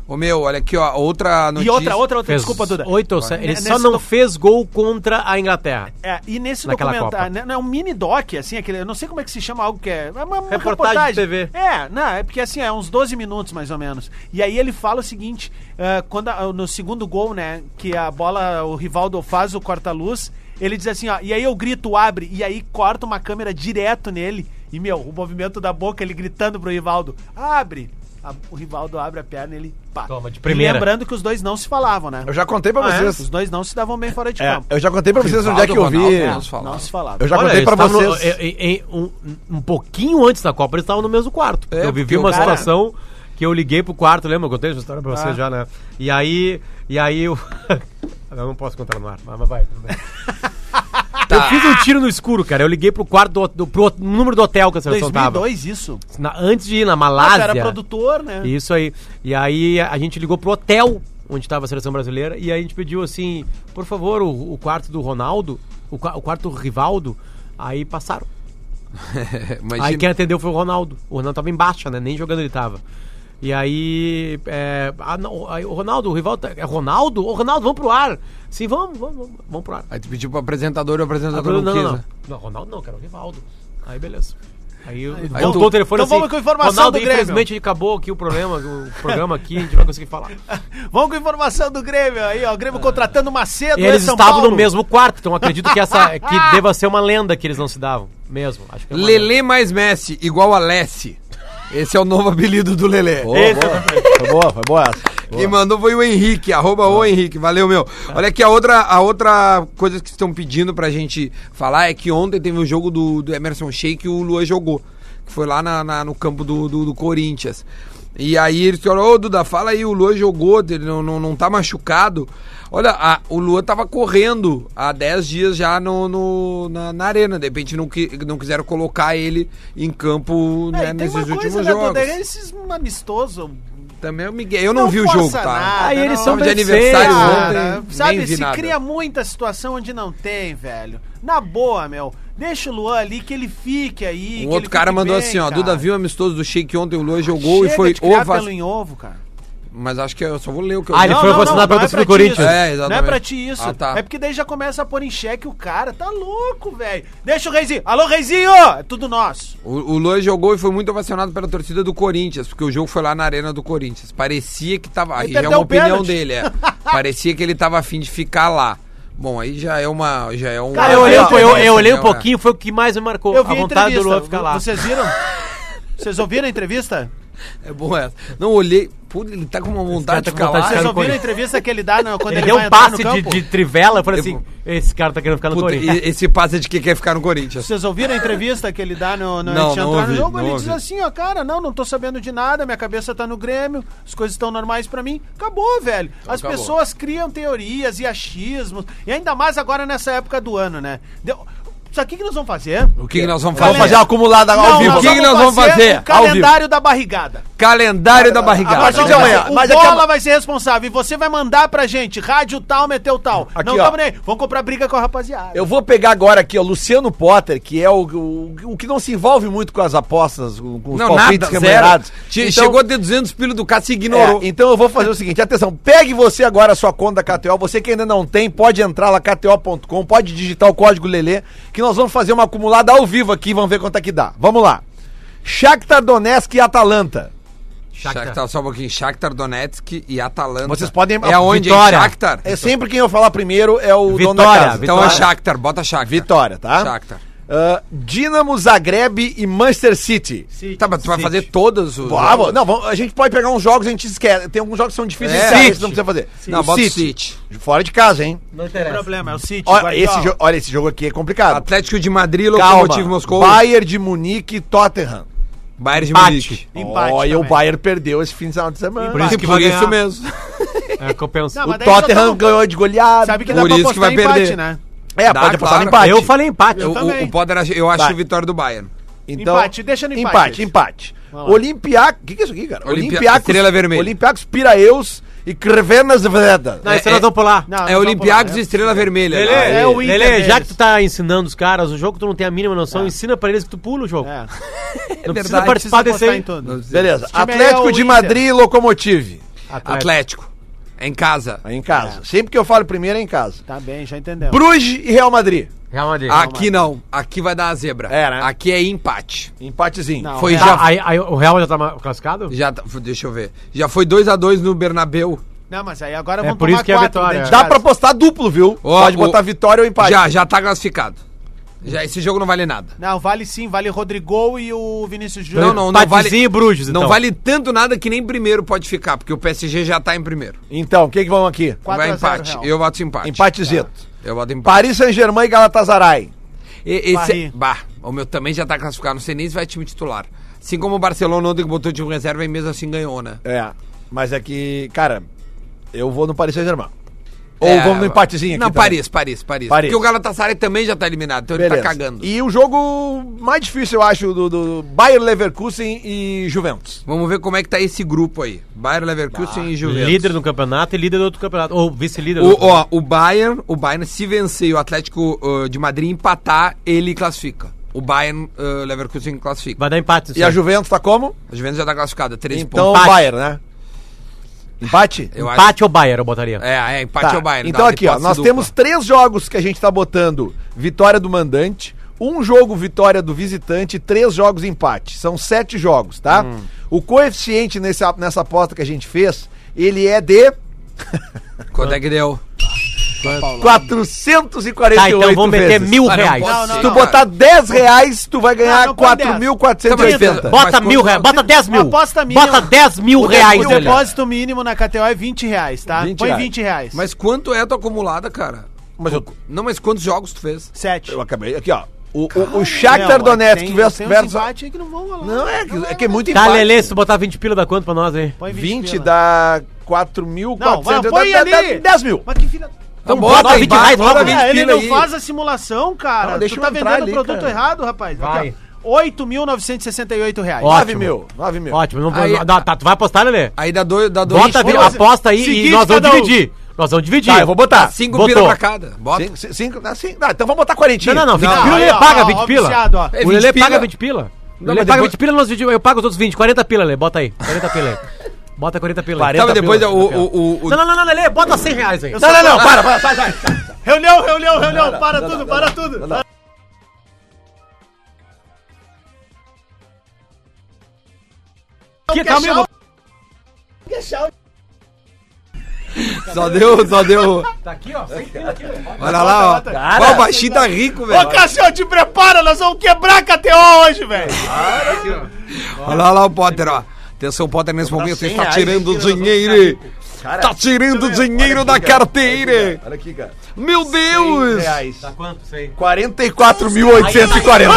Ô meu, olha aqui, ó, outra E notícia. outra, outra, outra, Fez desculpa, Duda. Oito ou sete. Ele Nesse só não doc- fez gol contra a Inglaterra. É, e nesse Naquela documentário, Copa. né, não é um mini doc, assim, aquele, eu não sei como é que se chama algo que é, é uma, uma Reportagem de TV. É, não, é porque assim, é uns 12 minutos mais ou menos. E aí ele fala o seguinte, ah, quando a- no segundo gol, né, que a bola, o Rivaldo faz o corta-luz, ele diz assim, ó, e aí eu grito, abre, e aí corta uma câmera direto nele, e meu, o movimento da boca, ele gritando pro Rivaldo, abre. A- o Rivaldo abre a perna e ele pá. Toma, de E primeira. lembrando que os dois não se falavam, né? Eu já contei pra Ah, é? vocês. Os dois não se davam bem fora de É, campo. eu já contei pra vocês onde é que eu vi. Ronaldo, É, não se falava. não se falavam. Eu já Olha, contei pra vocês. no- em- em- um, um pouquinho antes da Copa, eles estavam no mesmo quarto. É, eu vivi uma cara- situação que eu liguei pro quarto, lembra? Eu contei essa história pra vocês Ah. já, né? E aí, e aí eu... [laughs] eu não posso contar no ar, mas mas vai, tudo bem. [laughs] Eu fiz um tiro no escuro, cara. Eu liguei pro quarto do, do pro número do hotel que a seleção tava. 2002 isso. Na- antes de ir na Ah, Malásia. tu era produtor, né? Isso aí. E aí a gente ligou pro hotel onde estava a seleção brasileira e aí a gente pediu assim, por favor, o, o quarto do Ronaldo, o, o quarto do Rivaldo, aí passaram. [laughs] Aí quem atendeu foi o Ronaldo. O Ronaldo tava em baixa, né? Nem jogando ele tava. E aí, é, ah, não, aí o Ronaldo, o Rivaldo, é Ronaldo? Ô Ronaldo, vamos pro ar. Sim, vamos, vamos, vamos, vamos pro ar. Aí tu pediu pro apresentador e o apresentador não, não, não, quis. não, né? não. Ronaldo não, cara, o Rivaldo. Aí beleza. Aí, eu Aí voltou tu- o telefone Então vamos com a informação Ronaldo, do Grêmio." infelizmente acabou aqui o programa, o programa aqui, a gente vai conseguir falar. [laughs] Vamos com a informação do Grêmio aí, ó. O Grêmio contratando Macedo, E eles São estavam Paulo. no mesmo quarto, então acredito que essa [laughs] que deva ser uma lenda que eles não se davam. Mesmo. Acho que é. Lelê mais Messi, igual a Lessi. Esse é o novo apelido do Lelê. Boa, boa. Foi boa, foi boa essa. Quem mandou foi o Henrique, arroba o Henrique, valeu meu. Olha aqui, a outra, a outra coisa que estão pedindo pra gente falar é que ontem teve o jogo do, do Emerson Sheik e o Luan jogou. Que foi lá na, na- no campo do, do, do Corinthians. E aí eles falaram, ô Duda, fala aí, o Luan jogou, ele não, não, não tá machucado. Olha, a- o Luan tava correndo há 10 dias já no, no- na, na arena. De repente não, qui- não quiseram colocar ele em campo É, né, nesses últimos coisa, né, jogos. Duda? Esses amistosos. Também é o Miguel. Eu não, Não vi o jogo, tá? nada, Aí eles não. são de aniversário ontem. Nem sabe, se nada. cria muita situação onde não tem, velho. Na boa, meu. Deixa o Luan ali, que ele fique aí. Um outro cara mandou bem, assim, ó, cara. Duda viu o amistoso do Sheik ontem, o Luan jogou Chega e foi ovacionado. pelo em ovo, cara. Mas acho que eu só vou ler o que eu Ah, ele foi vacinado pela é torcida do Corinthians. É, Não é exatamente. pra ti isso. Ah, tá. É porque daí já começa a pôr em xeque o cara. Tá louco, velho. Deixa o Reizinho. Alô, Reizinho! É tudo nosso. O, o Luan jogou e foi muito ovacionado pela torcida do Corinthians, porque o jogo foi lá na arena do Corinthians. Parecia que tava. Aí já é uma opinião pênalti. dele, é. [laughs] Parecia que ele tava afim de ficar lá. Bom, aí já é uma. Já é um. Cara, eu olhei, um po- eu, eu olhei um É. pouquinho, foi o que mais me marcou. Eu vi a a vontade do. Luan ficar lá. Vocês viram? [laughs] Vocês ouviram a entrevista? É bom essa. Não olhei. Pô, ele tá com uma vontade de tá de Vocês no ouviram a entrevista que ele dá no- quando Ele, ele, deu vai um passe de, de trivela, eu falei Eu- assim, esse cara tá querendo ficar no Puta, Corinthians. e- esse passe é de que quer ficar no Corinthians. Vocês ouviram a entrevista que ele dá no, no Não, antes de não entrar ouvi, no jogo? não Ele diz ouvi. assim, ó, cara, não, não tô sabendo de nada, minha cabeça tá no Grêmio, as coisas estão normais pra mim. Acabou, velho. As acabou. pessoas criam teorias e achismos, e ainda mais agora nessa época do ano, né? Deu... Sabe o que, que nós vamos fazer? O que, que nós vamos Vamos fazer? fazer uma acumulada ao Não, vivo. O que que nós vamos fazer? O calendário da barrigada. Calendário da A barrigada. partir Mas de amanhã, amanhã, o mas Bola vai ser responsável e você vai mandar pra gente, rádio tal, meteu tal. Aqui, não ó. tamo nem aí. Vamos comprar briga com a rapaziada. Eu vou pegar agora aqui, ó, Luciano Potter, que é o, o, o que não se envolve muito com as apostas, com, os Não, zero. remunerados. Então- Chegou a ter 200 pilos do cara, se ignorou. É, então eu vou fazer o seguinte, atenção, pegue você agora a sua conta da KTO, você que ainda não tem, pode entrar lá kto.com, pode digitar o código Lelê, que nós vamos fazer uma acumulada ao vivo aqui, vamos ver quanto é que dá. Vamos lá. Shakhtar Donetsk e Atalanta. Shakhtar, só um pouquinho. Shakhtar Donetsk e Atalanta. Vocês podem- É aonde? Vitória. Em Shakhtar? É sempre quem eu falar primeiro é o dono da Vitória, casa. Então Vitória. é Shakhtar, bota Shakhtar. Vitória, tá? Shakhtar. Ah, Dinamo Zagreb e Manchester City. Tá, mas tu vai fazer todos os... Ah, vou- não, vamos- a gente pode pegar uns jogos, a gente esquece. Tem alguns jogos que são difíceis É. City. não precisa fazer. Não, O bota o City. Fora de casa, hein? Não O interessa. problema é o City, Olha esse, jo- olha, esse jogo aqui é complicado. Atlético de Madrid, Calma. Lokomotiv Moscou. Bayern de Munique e Tottenham. Bayern de. Munique. Empate Olha, o. Bayern perdeu esse fim de semana. Por isso Por isso mesmo. [laughs] É o. Não, Tottenham ganhou de goleada. Sabe que dá Por pra isso que vai empate, perder. né? É, Dá, pode apostar claro. no empate. eu falei empate. Eu, o, também. o Poder, ach- eu acho Vai. vitória do Bayern. Então, Empate, deixa no empate Empate, empate. Olympiacos... O que, que é isso aqui, cara? Olimpia- Olympiacos... Estrela Vermelha. Olympiacos Piraeus e Crevenas Vreda. Não, isso É- nós vamos pular. Não, é Olympiacos e Estrela Vermelha. Lelê, né? é o Inter Lelê, já que tu tá ensinando os caras o jogo, tu não tem a mínima noção, ensina pra eles que tu pula o jogo. É. não [laughs] precisa verdade, participar Precisa desse aí. Beleza. é Atlético o de. Madrid e Locomotive. Atlético. É em casa. Aí em casa. Sempre que eu falo primeiro é em casa. Tá bem, já entendemos. Bruges e Real Madrid. Real Madrid. Aqui não. Aqui vai dar a zebra. É, né? Aqui é empate. Empatezinho. Não. Foi é. já. Tá, aí, aí o Real já tá classificado? Já, tá- deixa eu ver. Já foi 2x2 no Bernabeu. Não, mas aí agora É vamos por isso que é a vitória, dentro de Dá pra postar duplo, viu? Ó, Pode o- botar vitória ou empate. Já, já tá classificado. Já, esse jogo não vale nada. Não, vale sim, vale Rodrigo e o Vinícius Júnior. Não, não, não vale. E Bruges, Não então. vale tanto nada que nem primeiro pode ficar, porque o PSG já tá em primeiro. Então, o que que vamos aqui? 4 vai a 0 empate. Real. Eu voto empate. Empatezito. Eu voto empate. Paris Saint-Germain e Galatasaray. E- esse, Barri. bah, o meu também já tá classificado. Não sei nem se vai time titular. Assim como o Barcelona ontem que botou time reserva e mesmo assim ganhou, né? É, mas é que, cara, eu vou no Paris Saint-Germain. Ou É, vamos no empatezinho aqui. Não, também. Paris, Paris, Paris, Paris. Porque o Galatasaray também já tá eliminado, então Beleza. ele tá cagando. E o jogo mais difícil, eu acho, do, do Bayern Leverkusen e Juventus. Vamos ver como é que tá esse grupo aí. Bayern Leverkusen e Juventus. Líder do campeonato e líder do outro campeonato. Ou vice-líder do O, ó, o Bayern, o Bayern se vencer e o Atlético uh, de Madrid empatar, ele classifica. O Bayern uh, Leverkusen classifica. Vai dar empate. E a Juventus tá como? A Juventus já tá classificada, três Então o pontos. Empate. Bayern, né? Empate? Eu acho. Empate ou Bayern, eu botaria. É, é, empate Tá. é o Bayern. Então aqui, ó, nós dupla. temos três jogos que a gente tá botando vitória do mandante, um jogo vitória do visitante e três jogos empate. São sete jogos, tá? Hum. O coeficiente nesse, nessa aposta que a gente fez, ele é de Quanto é que deu? 448 Tá, então vamos meter vezes. mil Ah, não reais. Não, não, Se tu não. botar 10 reais, tu vai ganhar Não, não põe 4.480. Bota Mas mil quanto- reais. Bota 10 mil. Aposta mínima. Bota 10 mil reais, O depósito mínimo na KTO é 20 reais, tá? 20 Põe reais. 20 reais. Mas quanto é a tua acumulada, cara? Mas eu, Não, mas quantos jogos tu fez? 7. eu acabei. Aqui, ó. O, o, o Shakhtar Donetsk versus... Tem uns versus empates aí que não vão rolar. não, é que, é que é muito Tá, empate. Lelê, se tu botar 20 pila, dá quanto pra nós aí? Põe 20 pila. dá Não, 4.400. vai, põe dá- ali. dá 10 mil. Mas que filha... Então bota aí, 20 bota, reais, bota bota 20 Ah, ele não aí. faz a simulação, cara. Não, deixa tu tá vendendo o produto cara. errado, rapaz. Vai. Aqui, ó. 8.968 reais. Ó. 9 Ótimo. mil. 9 mil. Ótimo. Não, Aí- não- tá, tu vai apostar, Lelê? Aí dá dois. Dá dois Bota, fazer- aposta aí Seguinte, e nós vamos cada um. dividir. Nós vamos dividir. Tá, eu vou botar. cinco Botou. pila pra cada. Bota. Cinco, cinco, cinco, ah, cinco, ah, então vamos botar 40. Não, não, não. 20 Não, pila o Lelê paga ó, 20 ó, pila. viciado, ó. É O Lelê 20 pila? paga 20 pila. O Não, Lelê mas paga depois- 20 pila, nós dividimos. Eu pago os outros 20. 40 pila, Lelê. Bota aí. 40 pila aí. Bota 40 pila aí. Quarenta Tá, mas depois pila, o, o, o, o- Não, não, não, não, Lelê. Bota 100 reais aí. Não, não, não, para, para, sai, sai. Reunião, reunião, reunião. Para tudo, para tudo. Que, calma aí, vou- Só deu, só deu. Tá aqui, ó. 100 pila aqui, Lelê. Olha lá, ó. Cara. Ó, o baixinho tá rico, Ô, velho. Cassião, te prepara, nós vamos quebrar a KTO hoje, velho. Olha lá o Potter, ó. Atenção, Potter, nesse momento 100 está tirando aqui, dinheiro. Cara, Tá tirando dinheiro da carteira. Olha aqui, cara. Meu Deus. reais. Tá quanto isso aí? 44.840.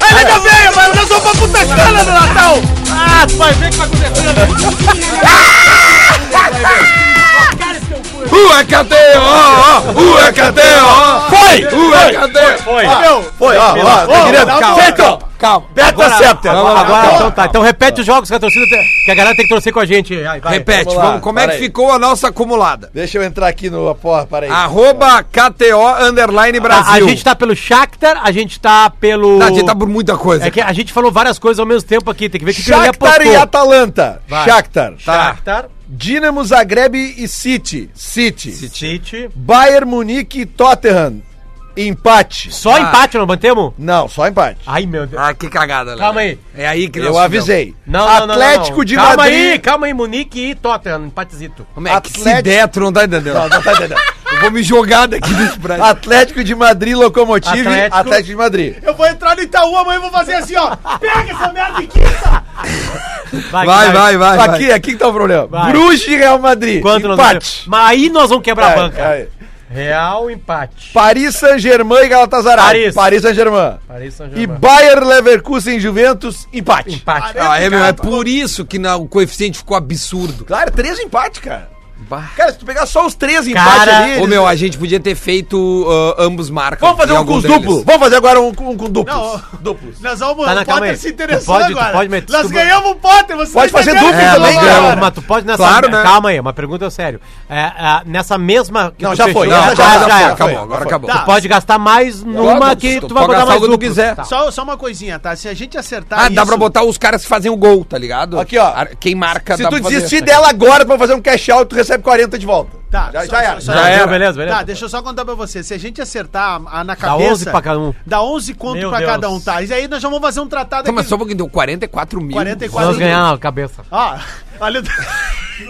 Aí, nega veio, mas nós vamos pra puta cana no Natal. Ah, tu vai ver o que vai acontecer. O EKTO! O EKTO! Foi! O EKTO! Foi. Meu, Foi, ó, ó, Ô, tá direto. dá um- Feito! Calma. Beta Scepter. Agora, então tá. Então repete os jogos que a torcida tem, que a galera tem que torcer com a gente. Vai, vai. Repete, vamos vamos, como é que aí. ficou a nossa acumulada? Deixa eu entrar aqui no... Porra, para aí. Arroba KTO Underline A, Brasil. a gente tá pelo Shakhtar, a gente tá pelo. Não, a gente tá por muita coisa. É que a gente falou várias coisas ao mesmo tempo aqui, tem que ver que que Shakhtar apostou. e Atalanta. Vai. Shakhtar. Shakhtar, Dinamo Zagreb e City. City. City. Bayern Munique e Tottenham. Empate. Só Ah. empate, não mantemos? Não, só empate. Ai, meu Deus. Ah, que cagada, Léo. Calma aí. É aí que nós Eu fizemos. avisei. Não, não, não, Atlético não, de calma Madrid. aí, calma aí, Munique e Tottenham, empatezito. Como é que se Atlético- der, tu não tá entendendo. Não, não tá entendendo. [laughs] Eu vou me jogar daqui desse prédio. Atlético de Madrid, Locomotive, Atlético. Atlético, de Madrid. eu vou entrar no Itaú amanhã e vou fazer assim, ó. Pega essa merda de quinta. Vai, vai, vai. aqui, aqui que tá o problema. Vai. Bruges e Real Madrid. Quanto nós empate. Mas aí nós vamos quebrar a É, banca. é. Real empate. Paris Saint-Germain e Galatasaray. Paris. Saint-Germain. Paris E Saint-Germain. Bayer Leverkusen e Juventus, empate. Empate. Ah, é, meu, é por isso que na- o coeficiente ficou absurdo. Claro, três empates, cara. Bah. Cara, se tu pegar só os três Cara, empates ali. Ô eles- meu, a gente podia ter feito ah, ambos marcas. Vamos fazer um com os duplos. Vamos fazer agora um, com- um com duplos. Não, [laughs] Duplos. Nós vamos. Tá, não, o Potter se interessou pode- agora. pode meter- Nós tu- ganhamos o Potter. Você Pode tá fazer entendendo duplo que também, cara. Não, mas tu pode nessa. Claro, né? Calma aí, uma pergunta sério. É, é, nessa mesma. que Não, tu já foi, fechou- já- já- já já. Acabou, já agora acabou. Tá. Tu pode gastar mais numa Pode, que tu vai botar mais o que tu duplo. quiser. Tá. Só, uma coisinha, tá? Se a gente acertar Ah, dá pra botar os caras que fazem o gol, tá ligado? Aqui, ó. Quem marca Se tu pra desistir dela agora, tu vai fazer um cash out, tu recebe 40 de volta. Tá, já, só- já era. só- Já só- era. Beleza, beleza. Tá, deixa eu só contar pra você. Se a gente acertar a, na Dá cabeça. 11 pra cada um. Dá 11 conto Meu pra Deus. cada um, tá? E aí nós já vamos fazer um tratado Tá, mas aqui. só um pouquinho, deu 44 mil. 44 Nós ganhar na cabeça. Ó, olha.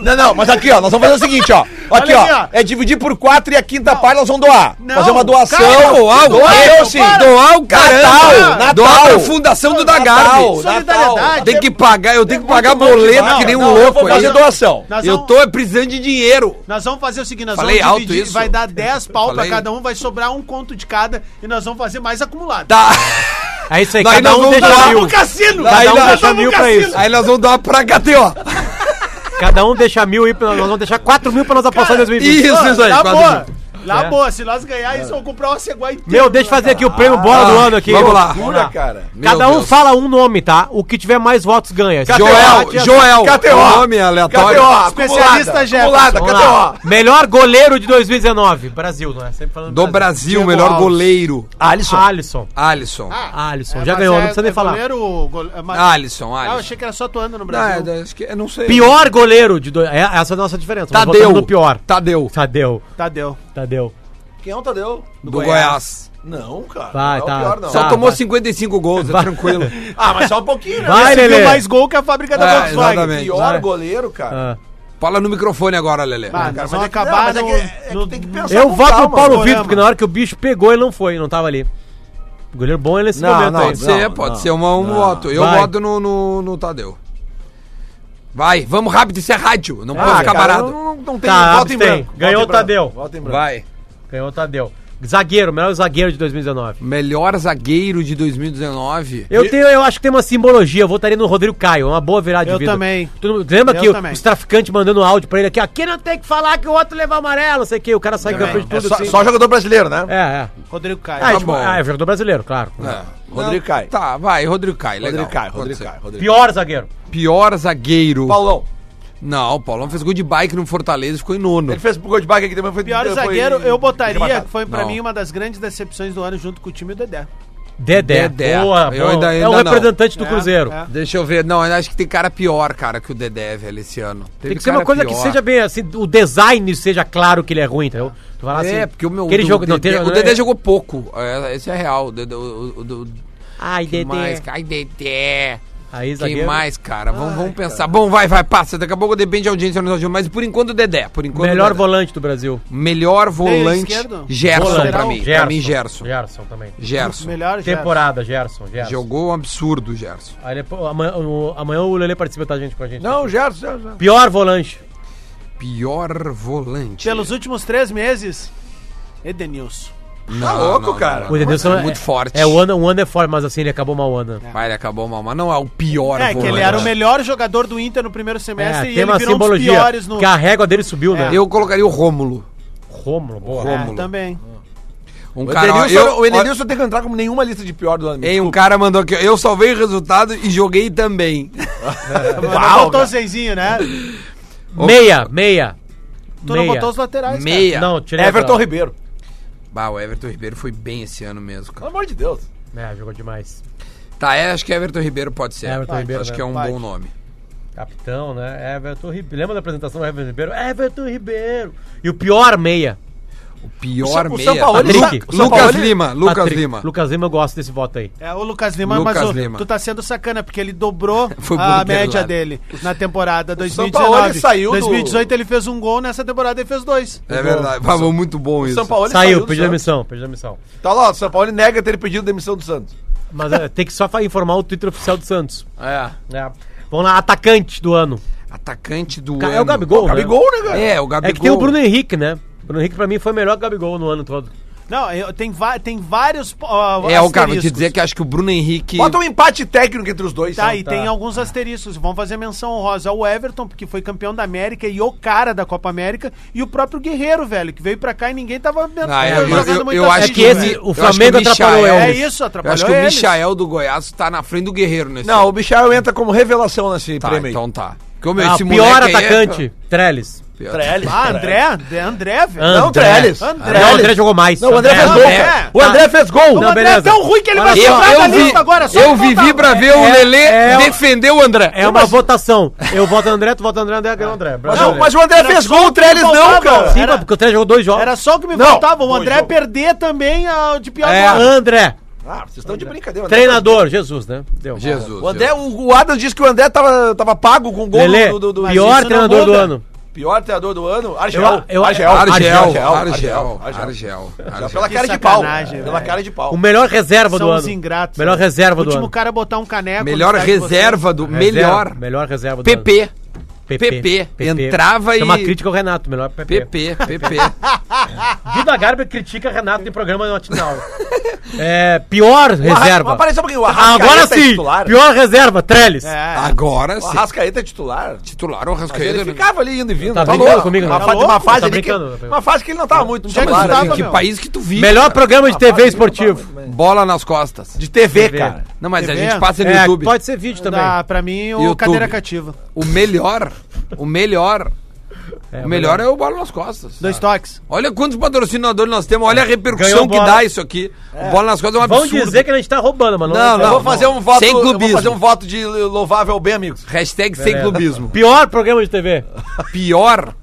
Não, não, mas aqui, ó, nós vamos fazer o seguinte, ó. Aqui, ó, é dividir por quatro e a quinta parte nós vamos doar. Não, fazer uma doação. cara, Doar o doar, quê? eu sim. Doar o caramba! Natal, Doar pra Natal. fundação do Dagarbi. Solidariedade. Tem que pagar, eu tenho que pagar muito bom boleto que nem um Não, eu louco fazer doação. Eu tô precisando de dinheiro. Nós vamos fazer o seguinte, nós Falei vamos alto dividir, isso? vai dar 10 pau pra Falei. cada um, vai sobrar um conto de cada e nós vamos fazer mais acumulado. Tá. É isso aí, Daí cada nós um vamos deixa mil. Vamos cassino! Daí Cada um nós deixa mil pra isso. Aí nós vamos dar pra KTO. Cada um deixa mil aí, nós vamos deixar 4 mil pra nós apostar em 2020. Isso, isso aí. Na quatro boa, mil. Na É. boa, se nós ganhar isso, eu vou comprar uma cegonha inteira. Meu, deixa eu fazer aqui o prêmio bola do ano aqui. vamos lá. Jura, cara. Cada Meu um Deus. fala um nome, tá? O que tiver mais votos ganha. Joel, Joel. KTO. Nome aleatório. KTO, Especialista Jefferson. KTO. Melhor goleiro de 2019. Brasil, não é? Sempre falando Do Brasil, Diego melhor Alves. goleiro. Alisson. Alisson. Alisson. Alisson. É, Já ganhou, é- não precisa nem é falar. Goleiro, gole- mas- Alisson, Ah, eu Alisson. achei que era só atuando no Não, Brasil. é, acho que, eu não sei. Pior goleiro de. Do... É, essa é a nossa diferença. Tadeu. pior. Tadeu. Tadeu. Tadeu. Tadeu. Quem é o Tadeu? Do Goiás. Não, cara. Vai, não é tá. o pior, não. Só Tá, tomou vai. 55 gols, é tranquilo. [laughs] Ah, mas só um pouquinho, né? Vai, Esse Lelê. deu mais gol que a fábrica da É, Volkswagen. exatamente. Pior Vai. goleiro, cara. Ah. Fala no microfone agora, Lelê. Ah, Cara, nós mas vamos é que- acabar não, mas é que- é que no- tem que pensar Eu com voto no calma, Paulo Morama. Vitor, porque na hora que o bicho pegou, ele não foi, não tava ali. Goleiro bom ele nesse Não, momento não, aí. Pode ser, não, pode não, ser uma, um não. voto. Eu Vai. voto no, no, no Tadeu. Vai, vamos rápido, isso é rádio. Não pode Ah, ficar cara, parado. não, não tem Tá, voto em abstém. branco. Ganhou o Tadeu. Vai. Ganhou o Tadeu. Zagueiro, melhor zagueiro de 2019. Melhor zagueiro de 2019. Eu, tenho, eu acho que tem uma simbologia. Eu votaria no Rodrigo Caio. Uma boa virada Eu de vida. também. Tu lembra Eu que também. os traficantes mandando áudio pra ele aqui? Aqui não tem que falar que o outro leva amarelo, não sei o que. O cara sai campeão de É tudo só, assim. só jogador brasileiro, né? É, é. Rodrigo Caio. Ah, Tá tipo, bom. ah, é jogador brasileiro, claro. É. Rodrigo Caio. Tá, vai, Rodrigo Caio. Legal. Rodrigo Caio, Rodrigo. Caio. Rodrigo Pior zagueiro. Pior zagueiro. Paulão. Não, o Paulão fez gol de bike no Fortaleza e ficou em nono. Ele fez gol de bag aqui também. Foi, Pior zagueiro, eu botaria, que foi pra Não. mim uma das grandes decepções do ano junto com o time do Dedé. Dedé. Dedé. Boa, Eu boa. ainda- é o ainda não. representante do É, Cruzeiro. é. Deixa eu ver. Não, eu acho que tem cara pior, cara, que o Dedé, velho, esse ano. Teve Tem que ser uma cara coisa que pior. seja bem assim, o design seja claro que ele é ruim, entendeu? Tu vai lá É, assim, porque o meu. Aquele do- jogo, não, Dedé- tem, o Dedé jogou pouco. É, esse é real. O Dedé- o- o- o- Ai, que Dedé. mais? Ai, Dedé. Aí, Quem mais, cara? Vamos, vamos pensar. Bom, vai, vai, passa. Daqui a pouco depende da audiência no Brasil. Mas por enquanto o Dedé. Por enquanto, Melhor Dedé. volante do Brasil. Melhor volante. Gerson Volante. pra mim. Pra mim, Gerson. Gerson também. Gerson. Melhor já. Temporada, Gerson. Gerson. Jogou um absurdo, Gerson. Aí amanhã, o, amanhã o Lele participa tá, gente, com a gente. Não, Gerson, Gerson. Gerson. Pior volante. Pior volante. Pelos últimos três meses, Edenilson. Não, Tá louco, cara. O Edenilson é muito forte. É, o ano, um ano é forte, mas assim, ele acabou mal o ano. Vai, ele acabou mal, mas não é o pior É, que volante. ele era o melhor jogador do Inter no primeiro semestre É, e tem ele uma virou um dos simbologia. piores no... Que a régua dele subiu, né? Eu colocaria o Rômulo. Rômulo, boa. É, Rômulo. também. Um O cara, Edenilson, eu, o Edenilson tem que entrar como nenhuma lista de pior do ano. Ei, um cara mandou aqui, eu salvei o resultado e joguei também. [laughs] Não botou o Zeizinho, né? Meia, meia. Tu meia. não botou os laterais, Meia. Não, tirei Everton. Ribeiro. Bah, o Everton Ribeiro foi bem esse ano mesmo, Pelo cara. amor de Deus. É, jogou demais. Tá, é, acho que Everton Ribeiro pode ser. Everton Acho Ribeiro, que é né? um Vai. bom nome. Capitão, né? Everton Ribeiro. Lembra da apresentação do Everton Ribeiro? Everton Ribeiro. E o pior meia. O pior O São- o meia. São Paulo, ele- Lu- o São Lucas Paulo, Lima, Lucas Patrick. Lima. Lucas Lima, eu gosto desse voto aí. É o Lucas Lima, Lucas mas o- Lima. tu tá sendo sacana, porque ele dobrou [laughs] a média lá. dele na temporada São 2019. Paulo saiu do- 2018 ele fez um gol, nessa temporada ele fez dois. É verdade. Foi muito bom O isso. São Paulo Saiu, do pediu demissão, pediu demissão. Tá lá, o São Paulo nega ter pedido demissão do Santos. Mas é, tem que só informar o Twitter oficial do Santos. É. É. Vamos lá, atacante do ano. Atacante do Ca- ano. É o Gabigol, né? Gabigol, né, cara? É, o Gabigol. É que tem o Bruno Henrique, né? O Bruno Henrique pra mim foi melhor que o Gabigol no ano todo. Não, eu- tem, tem vários. ó, É, o cara, vou te dizer que acho que o Bruno Henrique. Bota um empate técnico entre os dois. Tá, e tem alguns asteriscos. Vamos fazer menção honrosa ao Everton, porque foi campeão da América e o cara da Copa América, e o próprio Guerreiro, velho, que veio pra cá e ninguém tava Ah, eu, eu- jogando eu- muito eu acho assist, que esse- velho. o eu Flamengo acho que atrapalhou Michael- É isso, Eu atrapalhou acho que o eles. Michael do Goiás tá na frente do Guerreiro nesse. Não, o Michel entra como revelação nesse tá, prêmio então tá. O meu, Ah, esse pior é- atacante, Trellis. Trellis. Ah, André? De André, velho. Não, André. Trellis. André. Não, o André jogou mais. Não, o André fez André. gol. É. O André fez gol. O Não, André beleza. é tão ruim que ele vai sobrar vi, lista agora. só eu vivi pra ver o É- Lelê é- defender o André. É uma votação. Eu voto no André, tu vota no André, André ganhou o André. Mas, Não, mas o André fez gol, o o Trellis não, cara. Sim, porque o Trellis jogou dois jogos. Era só o que me Não, faltava. O André perder também de pior É. André. Ah, vocês estão de brincadeira. o André Treinador, Jesus, né? Deu. Jesus. O, André, o, o Adams disse que o André tava, tava pago com o gol Lelê, do, do, do- pior treinador do ano. Pior treinador do ano, Argel. Eu- eu- Argel. Argel, Argel. Argel, Argel. Argel. Argel. Pela cara de pau. Pela cara de pau. O melhor reserva São do os ano. ingratos. Melhor reserva O do último ano. cara botar um caneco. Melhor reserva do. Melhor. Melhor reserva do ano. PP. PP. Entrava Isso É uma e- crítica ao Renato, melhor PP. PP, PP. [laughs] Vida Garber critica Renato em programa matinal. [laughs] é, pior O reserva. Mas um pouquinho. O Arrascaeta Agora é sim, titular. pior reserva, Trellis. É. Agora O sim. Arrascaeta é titular. Titular o Mas Rascaeta. ele né? ficava ali indo e vindo. Tá Tá brincando louco. comigo, uma, né? Tá uma fase Tá ali que, brincando? uma fase que ele não tava muito Onde é que titular, tava. Que meu? país que tu vive? Melhor programa de TV esportivo. Bola nas costas. De TV, cara. Não, mas a gente passa no É, YouTube. pode ser vídeo também. Pra mim, o cadeira cativa. O melhor, o melhor, É, o melhor é o bola nas costas. Dois toques. Olha quantos patrocinadores nós temos, olha a Ganhou repercussão que bola. dá isso aqui. O bola nas costas é um Vão absurdo. dizer que a gente tá roubando, mas não. Não, Eu vou fazer um voto. Sem eu vou clubismo. fazer um voto de louvável bem, amigos. Hashtag sem Beleza. clubismo. Pior programa de TV. Pior,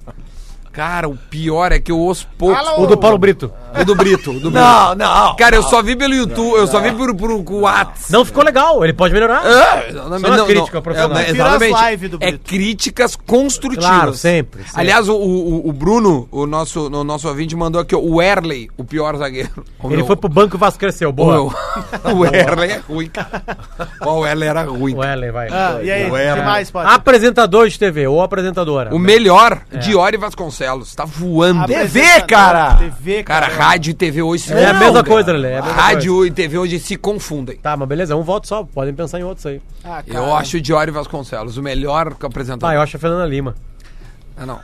cara, o pior é que eu ouço pouco. O do Paulo Brito. O do Brito, o do Brito. Não, não. Cara, eu só vi pelo YouTube, eu só vi por, por, por WhatsApp. Não ficou legal, ele pode melhorar. É, não, não, não, crítica não, profissional. é, exatamente. lives do É críticas construtivas. Claro, sempre, sempre. Aliás, o, o, o Bruno, o nosso, o nosso ouvinte, mandou aqui ó, o Erley, o pior zagueiro. O Ele meu- foi pro banco e o Vasco cresceu. o, Boa. meu- [laughs] o Erley é ruim, cara. O Erley era ruim. O Ellen, vai. Ah, e aí, o que mais, pode? Apresentador de TV ou apresentadora. O melhor, É. Diori Vasconcelos. Tá voando. TV, cara. TV, Cara, rádio e TV hoje se É a mesma coisa, Lelê. É a mesma Rádio e TV hoje se confundem. Tá, mas beleza, um voto só. Podem pensar em outros aí. Ah, cara. Eu acho o Diori Vasconcelos o melhor apresentador. Tá, eu acho a Fernanda Lima. Ah, não.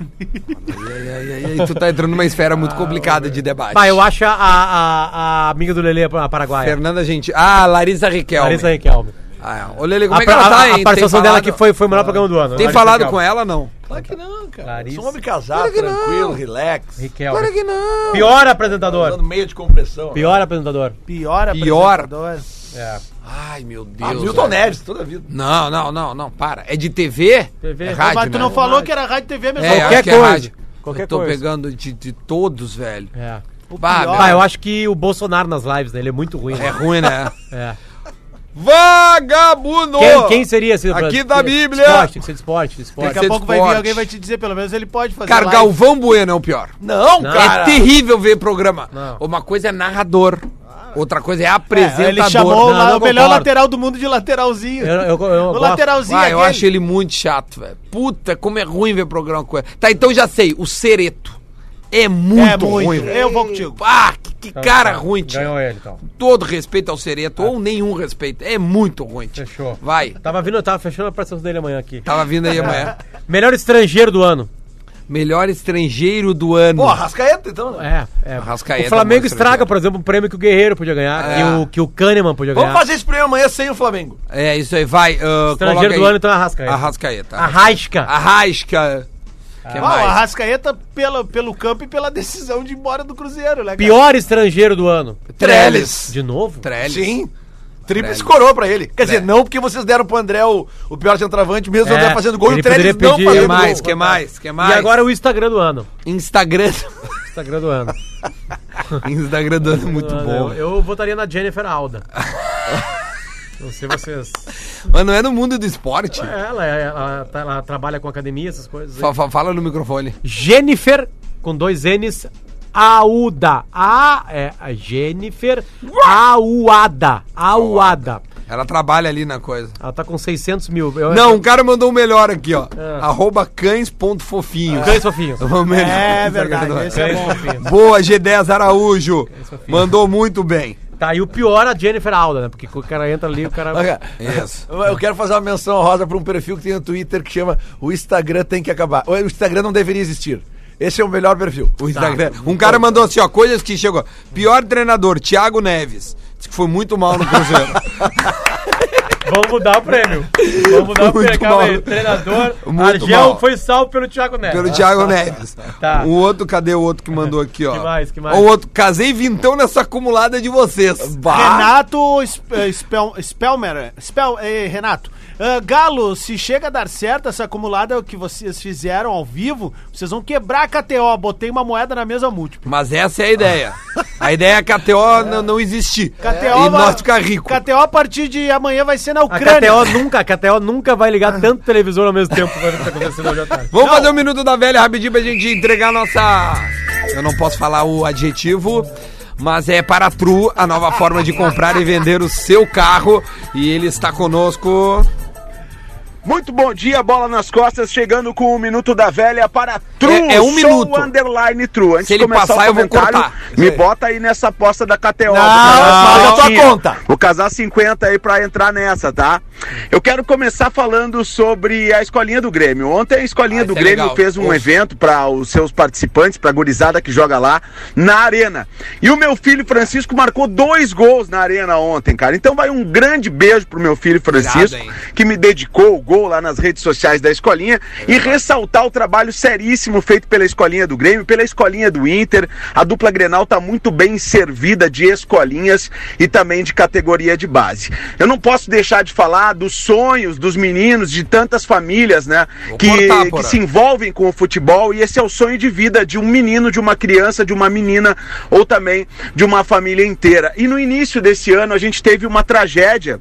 Ai, ai, tu tá entrando numa esfera muito complicada de debate. Tá, eu acho a, a, a amiga do Lelê, a Paraguaia. Fernanda Gente. Ah, Larissa Riquelme. Larissa Riquelme. Ah, é. Ô, Lele, como A, é que ela a- tá, a hein? Tem participação dela falado- aqui foi, foi o melhor programa do ano. Tem Larissa falado Riquelme. com ela, não? Claro que não, cara. Larissa. Sou um homem casado, Claro que não. tranquilo, relax. Riquelme. Claro que não. Pior apresentador. Usando meio de compressão. Pior apresentador. Pior Pior. apresentador. É. Ai, meu Ah, Deus. Milton velho. Neves, toda a vida. Não, não, não, não, para. É de TV? TV. É Mas rádio, tu não né? falou que era rádio e TV mesmo. É, Qualquer acho que é coisa. rádio. Qualquer Eu tô coisa. pegando de, de todos, velho. É. O Bah, pior. Tá, eu acho que o Bolsonaro nas lives, né? Ele é muito ruim. É né? ruim, né? É. [laughs] Vagabundo! Quem, quem seria esse? Aqui da Bíblia. Esporte, tem que ser de esporte, de esporte. Daqui a pouco vai vir alguém vai te dizer, pelo menos ele pode fazer Cara, live. Galvão Bueno é o pior. Não, Não. cara. É terrível ver programa. Não. Uma coisa é narrador, outra coisa é É, apresentador. ele chamou Não, lá não o melhor concordo. lateral do mundo de lateralzinho. Eu, eu, eu, o gosto. lateralzinho Ah, eu acho ele muito chato, velho. Puta, como é ruim ver programa com ele. Tá, então já sei. O Cereto. É muito, É muito. ruim, velho. Eu vou contigo. Ah, que, que Então, cara tá. ruim, tio. Ganhou ele, então. Todo respeito ao Cereto, ou nenhum respeito. É muito ruim, tio. Fechou. Vai. Tava vindo, eu tava fechando a participação dele amanhã aqui. Tava vindo aí amanhã. Melhor estrangeiro do ano. Melhor estrangeiro do ano. Pô, Rascaeta, então, né? É, é. Arrascaeta o Flamengo é um estraga, por exemplo, um prêmio que o Guerreiro podia ganhar, É. que, o, que o Kahneman podia Vamos ganhar. fazer esse programa amanhã sem o Flamengo. É, isso aí, vai. uh, Estrangeiro do aí. ano, então é Arrascaeta. Arrascaeta. Arrasca. Arrasca. Que Ah, o mais? Arrascaeta pela, pelo campo e pela decisão de ir embora do Cruzeiro, né, cara? Pior estrangeiro do ano. Trellis. De novo? Trellis. Sim. Tríplice coroa pra ele. Quer dizer, não porque vocês deram pro André o, o pior centroavante, mesmo o É, André fazendo gol e o Trellis não pedir Que fazendo mais? gol. Que mais? Que mais? E agora o Instagram do ano. Instagram. Instagram do ano. [laughs] Instagram do ano é muito bom. Eu, eu votaria na Jennifer Alda. [laughs] Não sei vocês. [laughs] Mas não é no mundo do esporte. Ela, é- ela, tá- ela trabalha com academia, essas coisas. Fa- fa- Fala no microfone. Jennifer, com dois N's, Auda. A, é, a Jennifer Auada. Auada. Ela trabalha ali na coisa. Ela tá com 600 mil. Eu- Não, um cara mandou um melhor aqui, ó. É. Arroba cães.fofinhos. Cães fofinhos. [laughs] O melhor. É verdade, esse é bom. Boa, G10 Araújo. Mandou muito bem. Tá, e o pior a Jennifer Alda, né? Porque o cara entra ali, o cara. Olha, Isso. Eu quero fazer uma menção rosa para um perfil que tem no Twitter que chama O Instagram tem que acabar. O Instagram não deveria existir. Esse é o melhor perfil. O Instagram. Um cara mandou assim, ó, coisas que chegou. Pior treinador, Thiago Neves. Diz que foi muito mal no Cruzeiro. [laughs] Vamos mudar o prêmio. Vamos mudar o Muito prêmio. Calma aí. mal. Treinador. Muito Argel mal. foi salvo pelo Thiago Neves. Pelo Thiago Neves. [laughs] Tá. O outro, cadê o outro que mandou aqui, ó? Que mais, que mais? O outro, casei vintão nessa acumulada de vocês. Renato Sp- Spel, Spelmer. Spel, eh, Renato. Ah, Galo, se chega a dar certo essa acumulada que vocês fizeram ao vivo, vocês vão quebrar a KTO. Botei uma moeda na mesa múltipla. Mas essa é a ideia. A ideia é que a KTO [laughs] não, não existir. KTO e vai- nós ficar rico. KTO a partir de amanhã vai ser na A Ucrânia. KTO nunca, a KTO nunca vai ligar tanto televisor ao mesmo tempo tá acontecendo hoje à tarde. Vamos fazer um minuto da velha rapidinho pra gente entregar a nossa. Eu não posso falar o adjetivo. Mas é para a Tru, a nova forma de comprar e vender o seu carro. E ele está conosco. Muito bom dia, bola nas costas, chegando com o Minuto da Velha para True. É- é um minuto. Underline True. Antes Se ele de começar passar, o eu vou cortar. me bota aí nessa aposta da KTO. paga a tua conta. Vou casar 50 aí pra entrar nessa, tá? Eu quero começar falando sobre a escolinha do Grêmio. Ontem a escolinha Ah, do é Grêmio legal. fez um evento para os seus participantes, pra gurizada que joga lá, na arena. E o meu filho Francisco marcou dois gols na arena ontem, cara. Então vai um grande beijo pro meu filho Francisco, que me dedicou o gol lá nas redes sociais da escolinha e ressaltar o trabalho seríssimo feito pela escolinha do Grêmio, pela escolinha do Inter. A dupla Grenal tá muito bem servida de escolinhas e também de categoria de base. Eu não posso deixar de falar dos sonhos dos meninos, de tantas famílias, né, que, que se envolvem com o futebol e esse é o sonho de vida de um menino, de uma criança, de uma menina ou também de uma família inteira. E no início desse ano a gente teve uma tragédia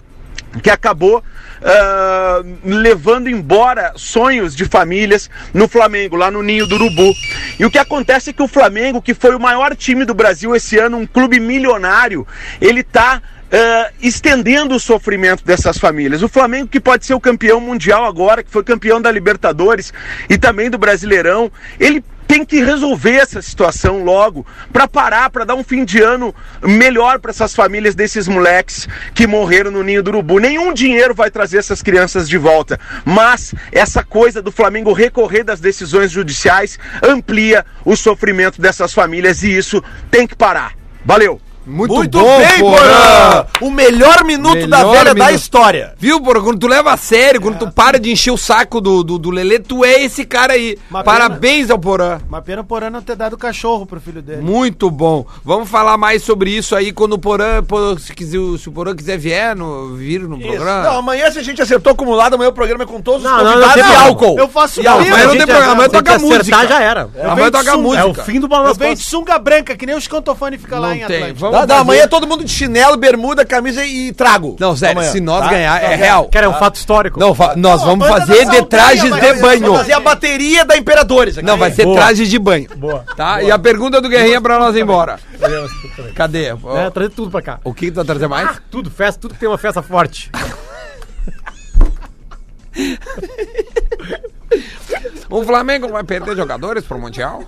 que acabou ah, levando embora sonhos de famílias no Flamengo, lá no Ninho do Urubu. E o que acontece é que o Flamengo, que foi o maior time do Brasil esse ano, um clube milionário, ele tá ah, estendendo o sofrimento dessas famílias. O Flamengo, que pode ser o campeão mundial agora, que foi campeão da Libertadores e também do Brasileirão, ele tem que resolver essa situação logo para parar, para dar um fim de ano melhor para essas famílias desses moleques que morreram no ninho do urubu. Nenhum dinheiro vai trazer essas crianças de volta, mas essa coisa do Flamengo recorrer das decisões judiciais amplia o sofrimento dessas famílias e isso tem que parar. Valeu. Muito, Muito bom, bem, Porã. O melhor minuto da Melhor velha da minuto. história. Viu, Porã? Quando tu leva a sério, quando tu para de encher o saco do, do, do Lelê, tu é esse cara aí. Uma Parabéns ao Porã. Uma pena o Porã não ter dado cachorro pro filho dele. Muito bom. Vamos falar mais sobre isso aí quando o Porã, se, quiser, se o Porã quiser vier no, vir no programa. Não, amanhã se a gente acertou acumulado, amanhã o programa é com todos os Não, não, não, convidados não, e não. álcool. Eu faço E Amanhã não tem programa, amanhã Se toca acertar, música. já era. Amanhã toca música. É o fim do Eu balanço. venho de sunga branca, que nem os cantofone fica lá Não em. Atlântico. Dá, fazer- amanhã todo mundo de chinelo, bermuda, camisa e trago. Não, sério, Amanhã, se nós tá? ganhar, é real. Cara, é um fato histórico. Não, fa- nós Não, vamos fazer de trajes de banho. Vamos fazer a bateria da Imperadores aqui. Não, vai ser trajes de banho. Boa. Tá? E a pergunta do Guerrinha pra nós ir embora. Cadê? É, trazer tudo pra cá. O que tu vai trazer mais? Tudo, festa, tudo que tem uma festa forte. [laughs] O Flamengo vai perder jogadores pro Mundial?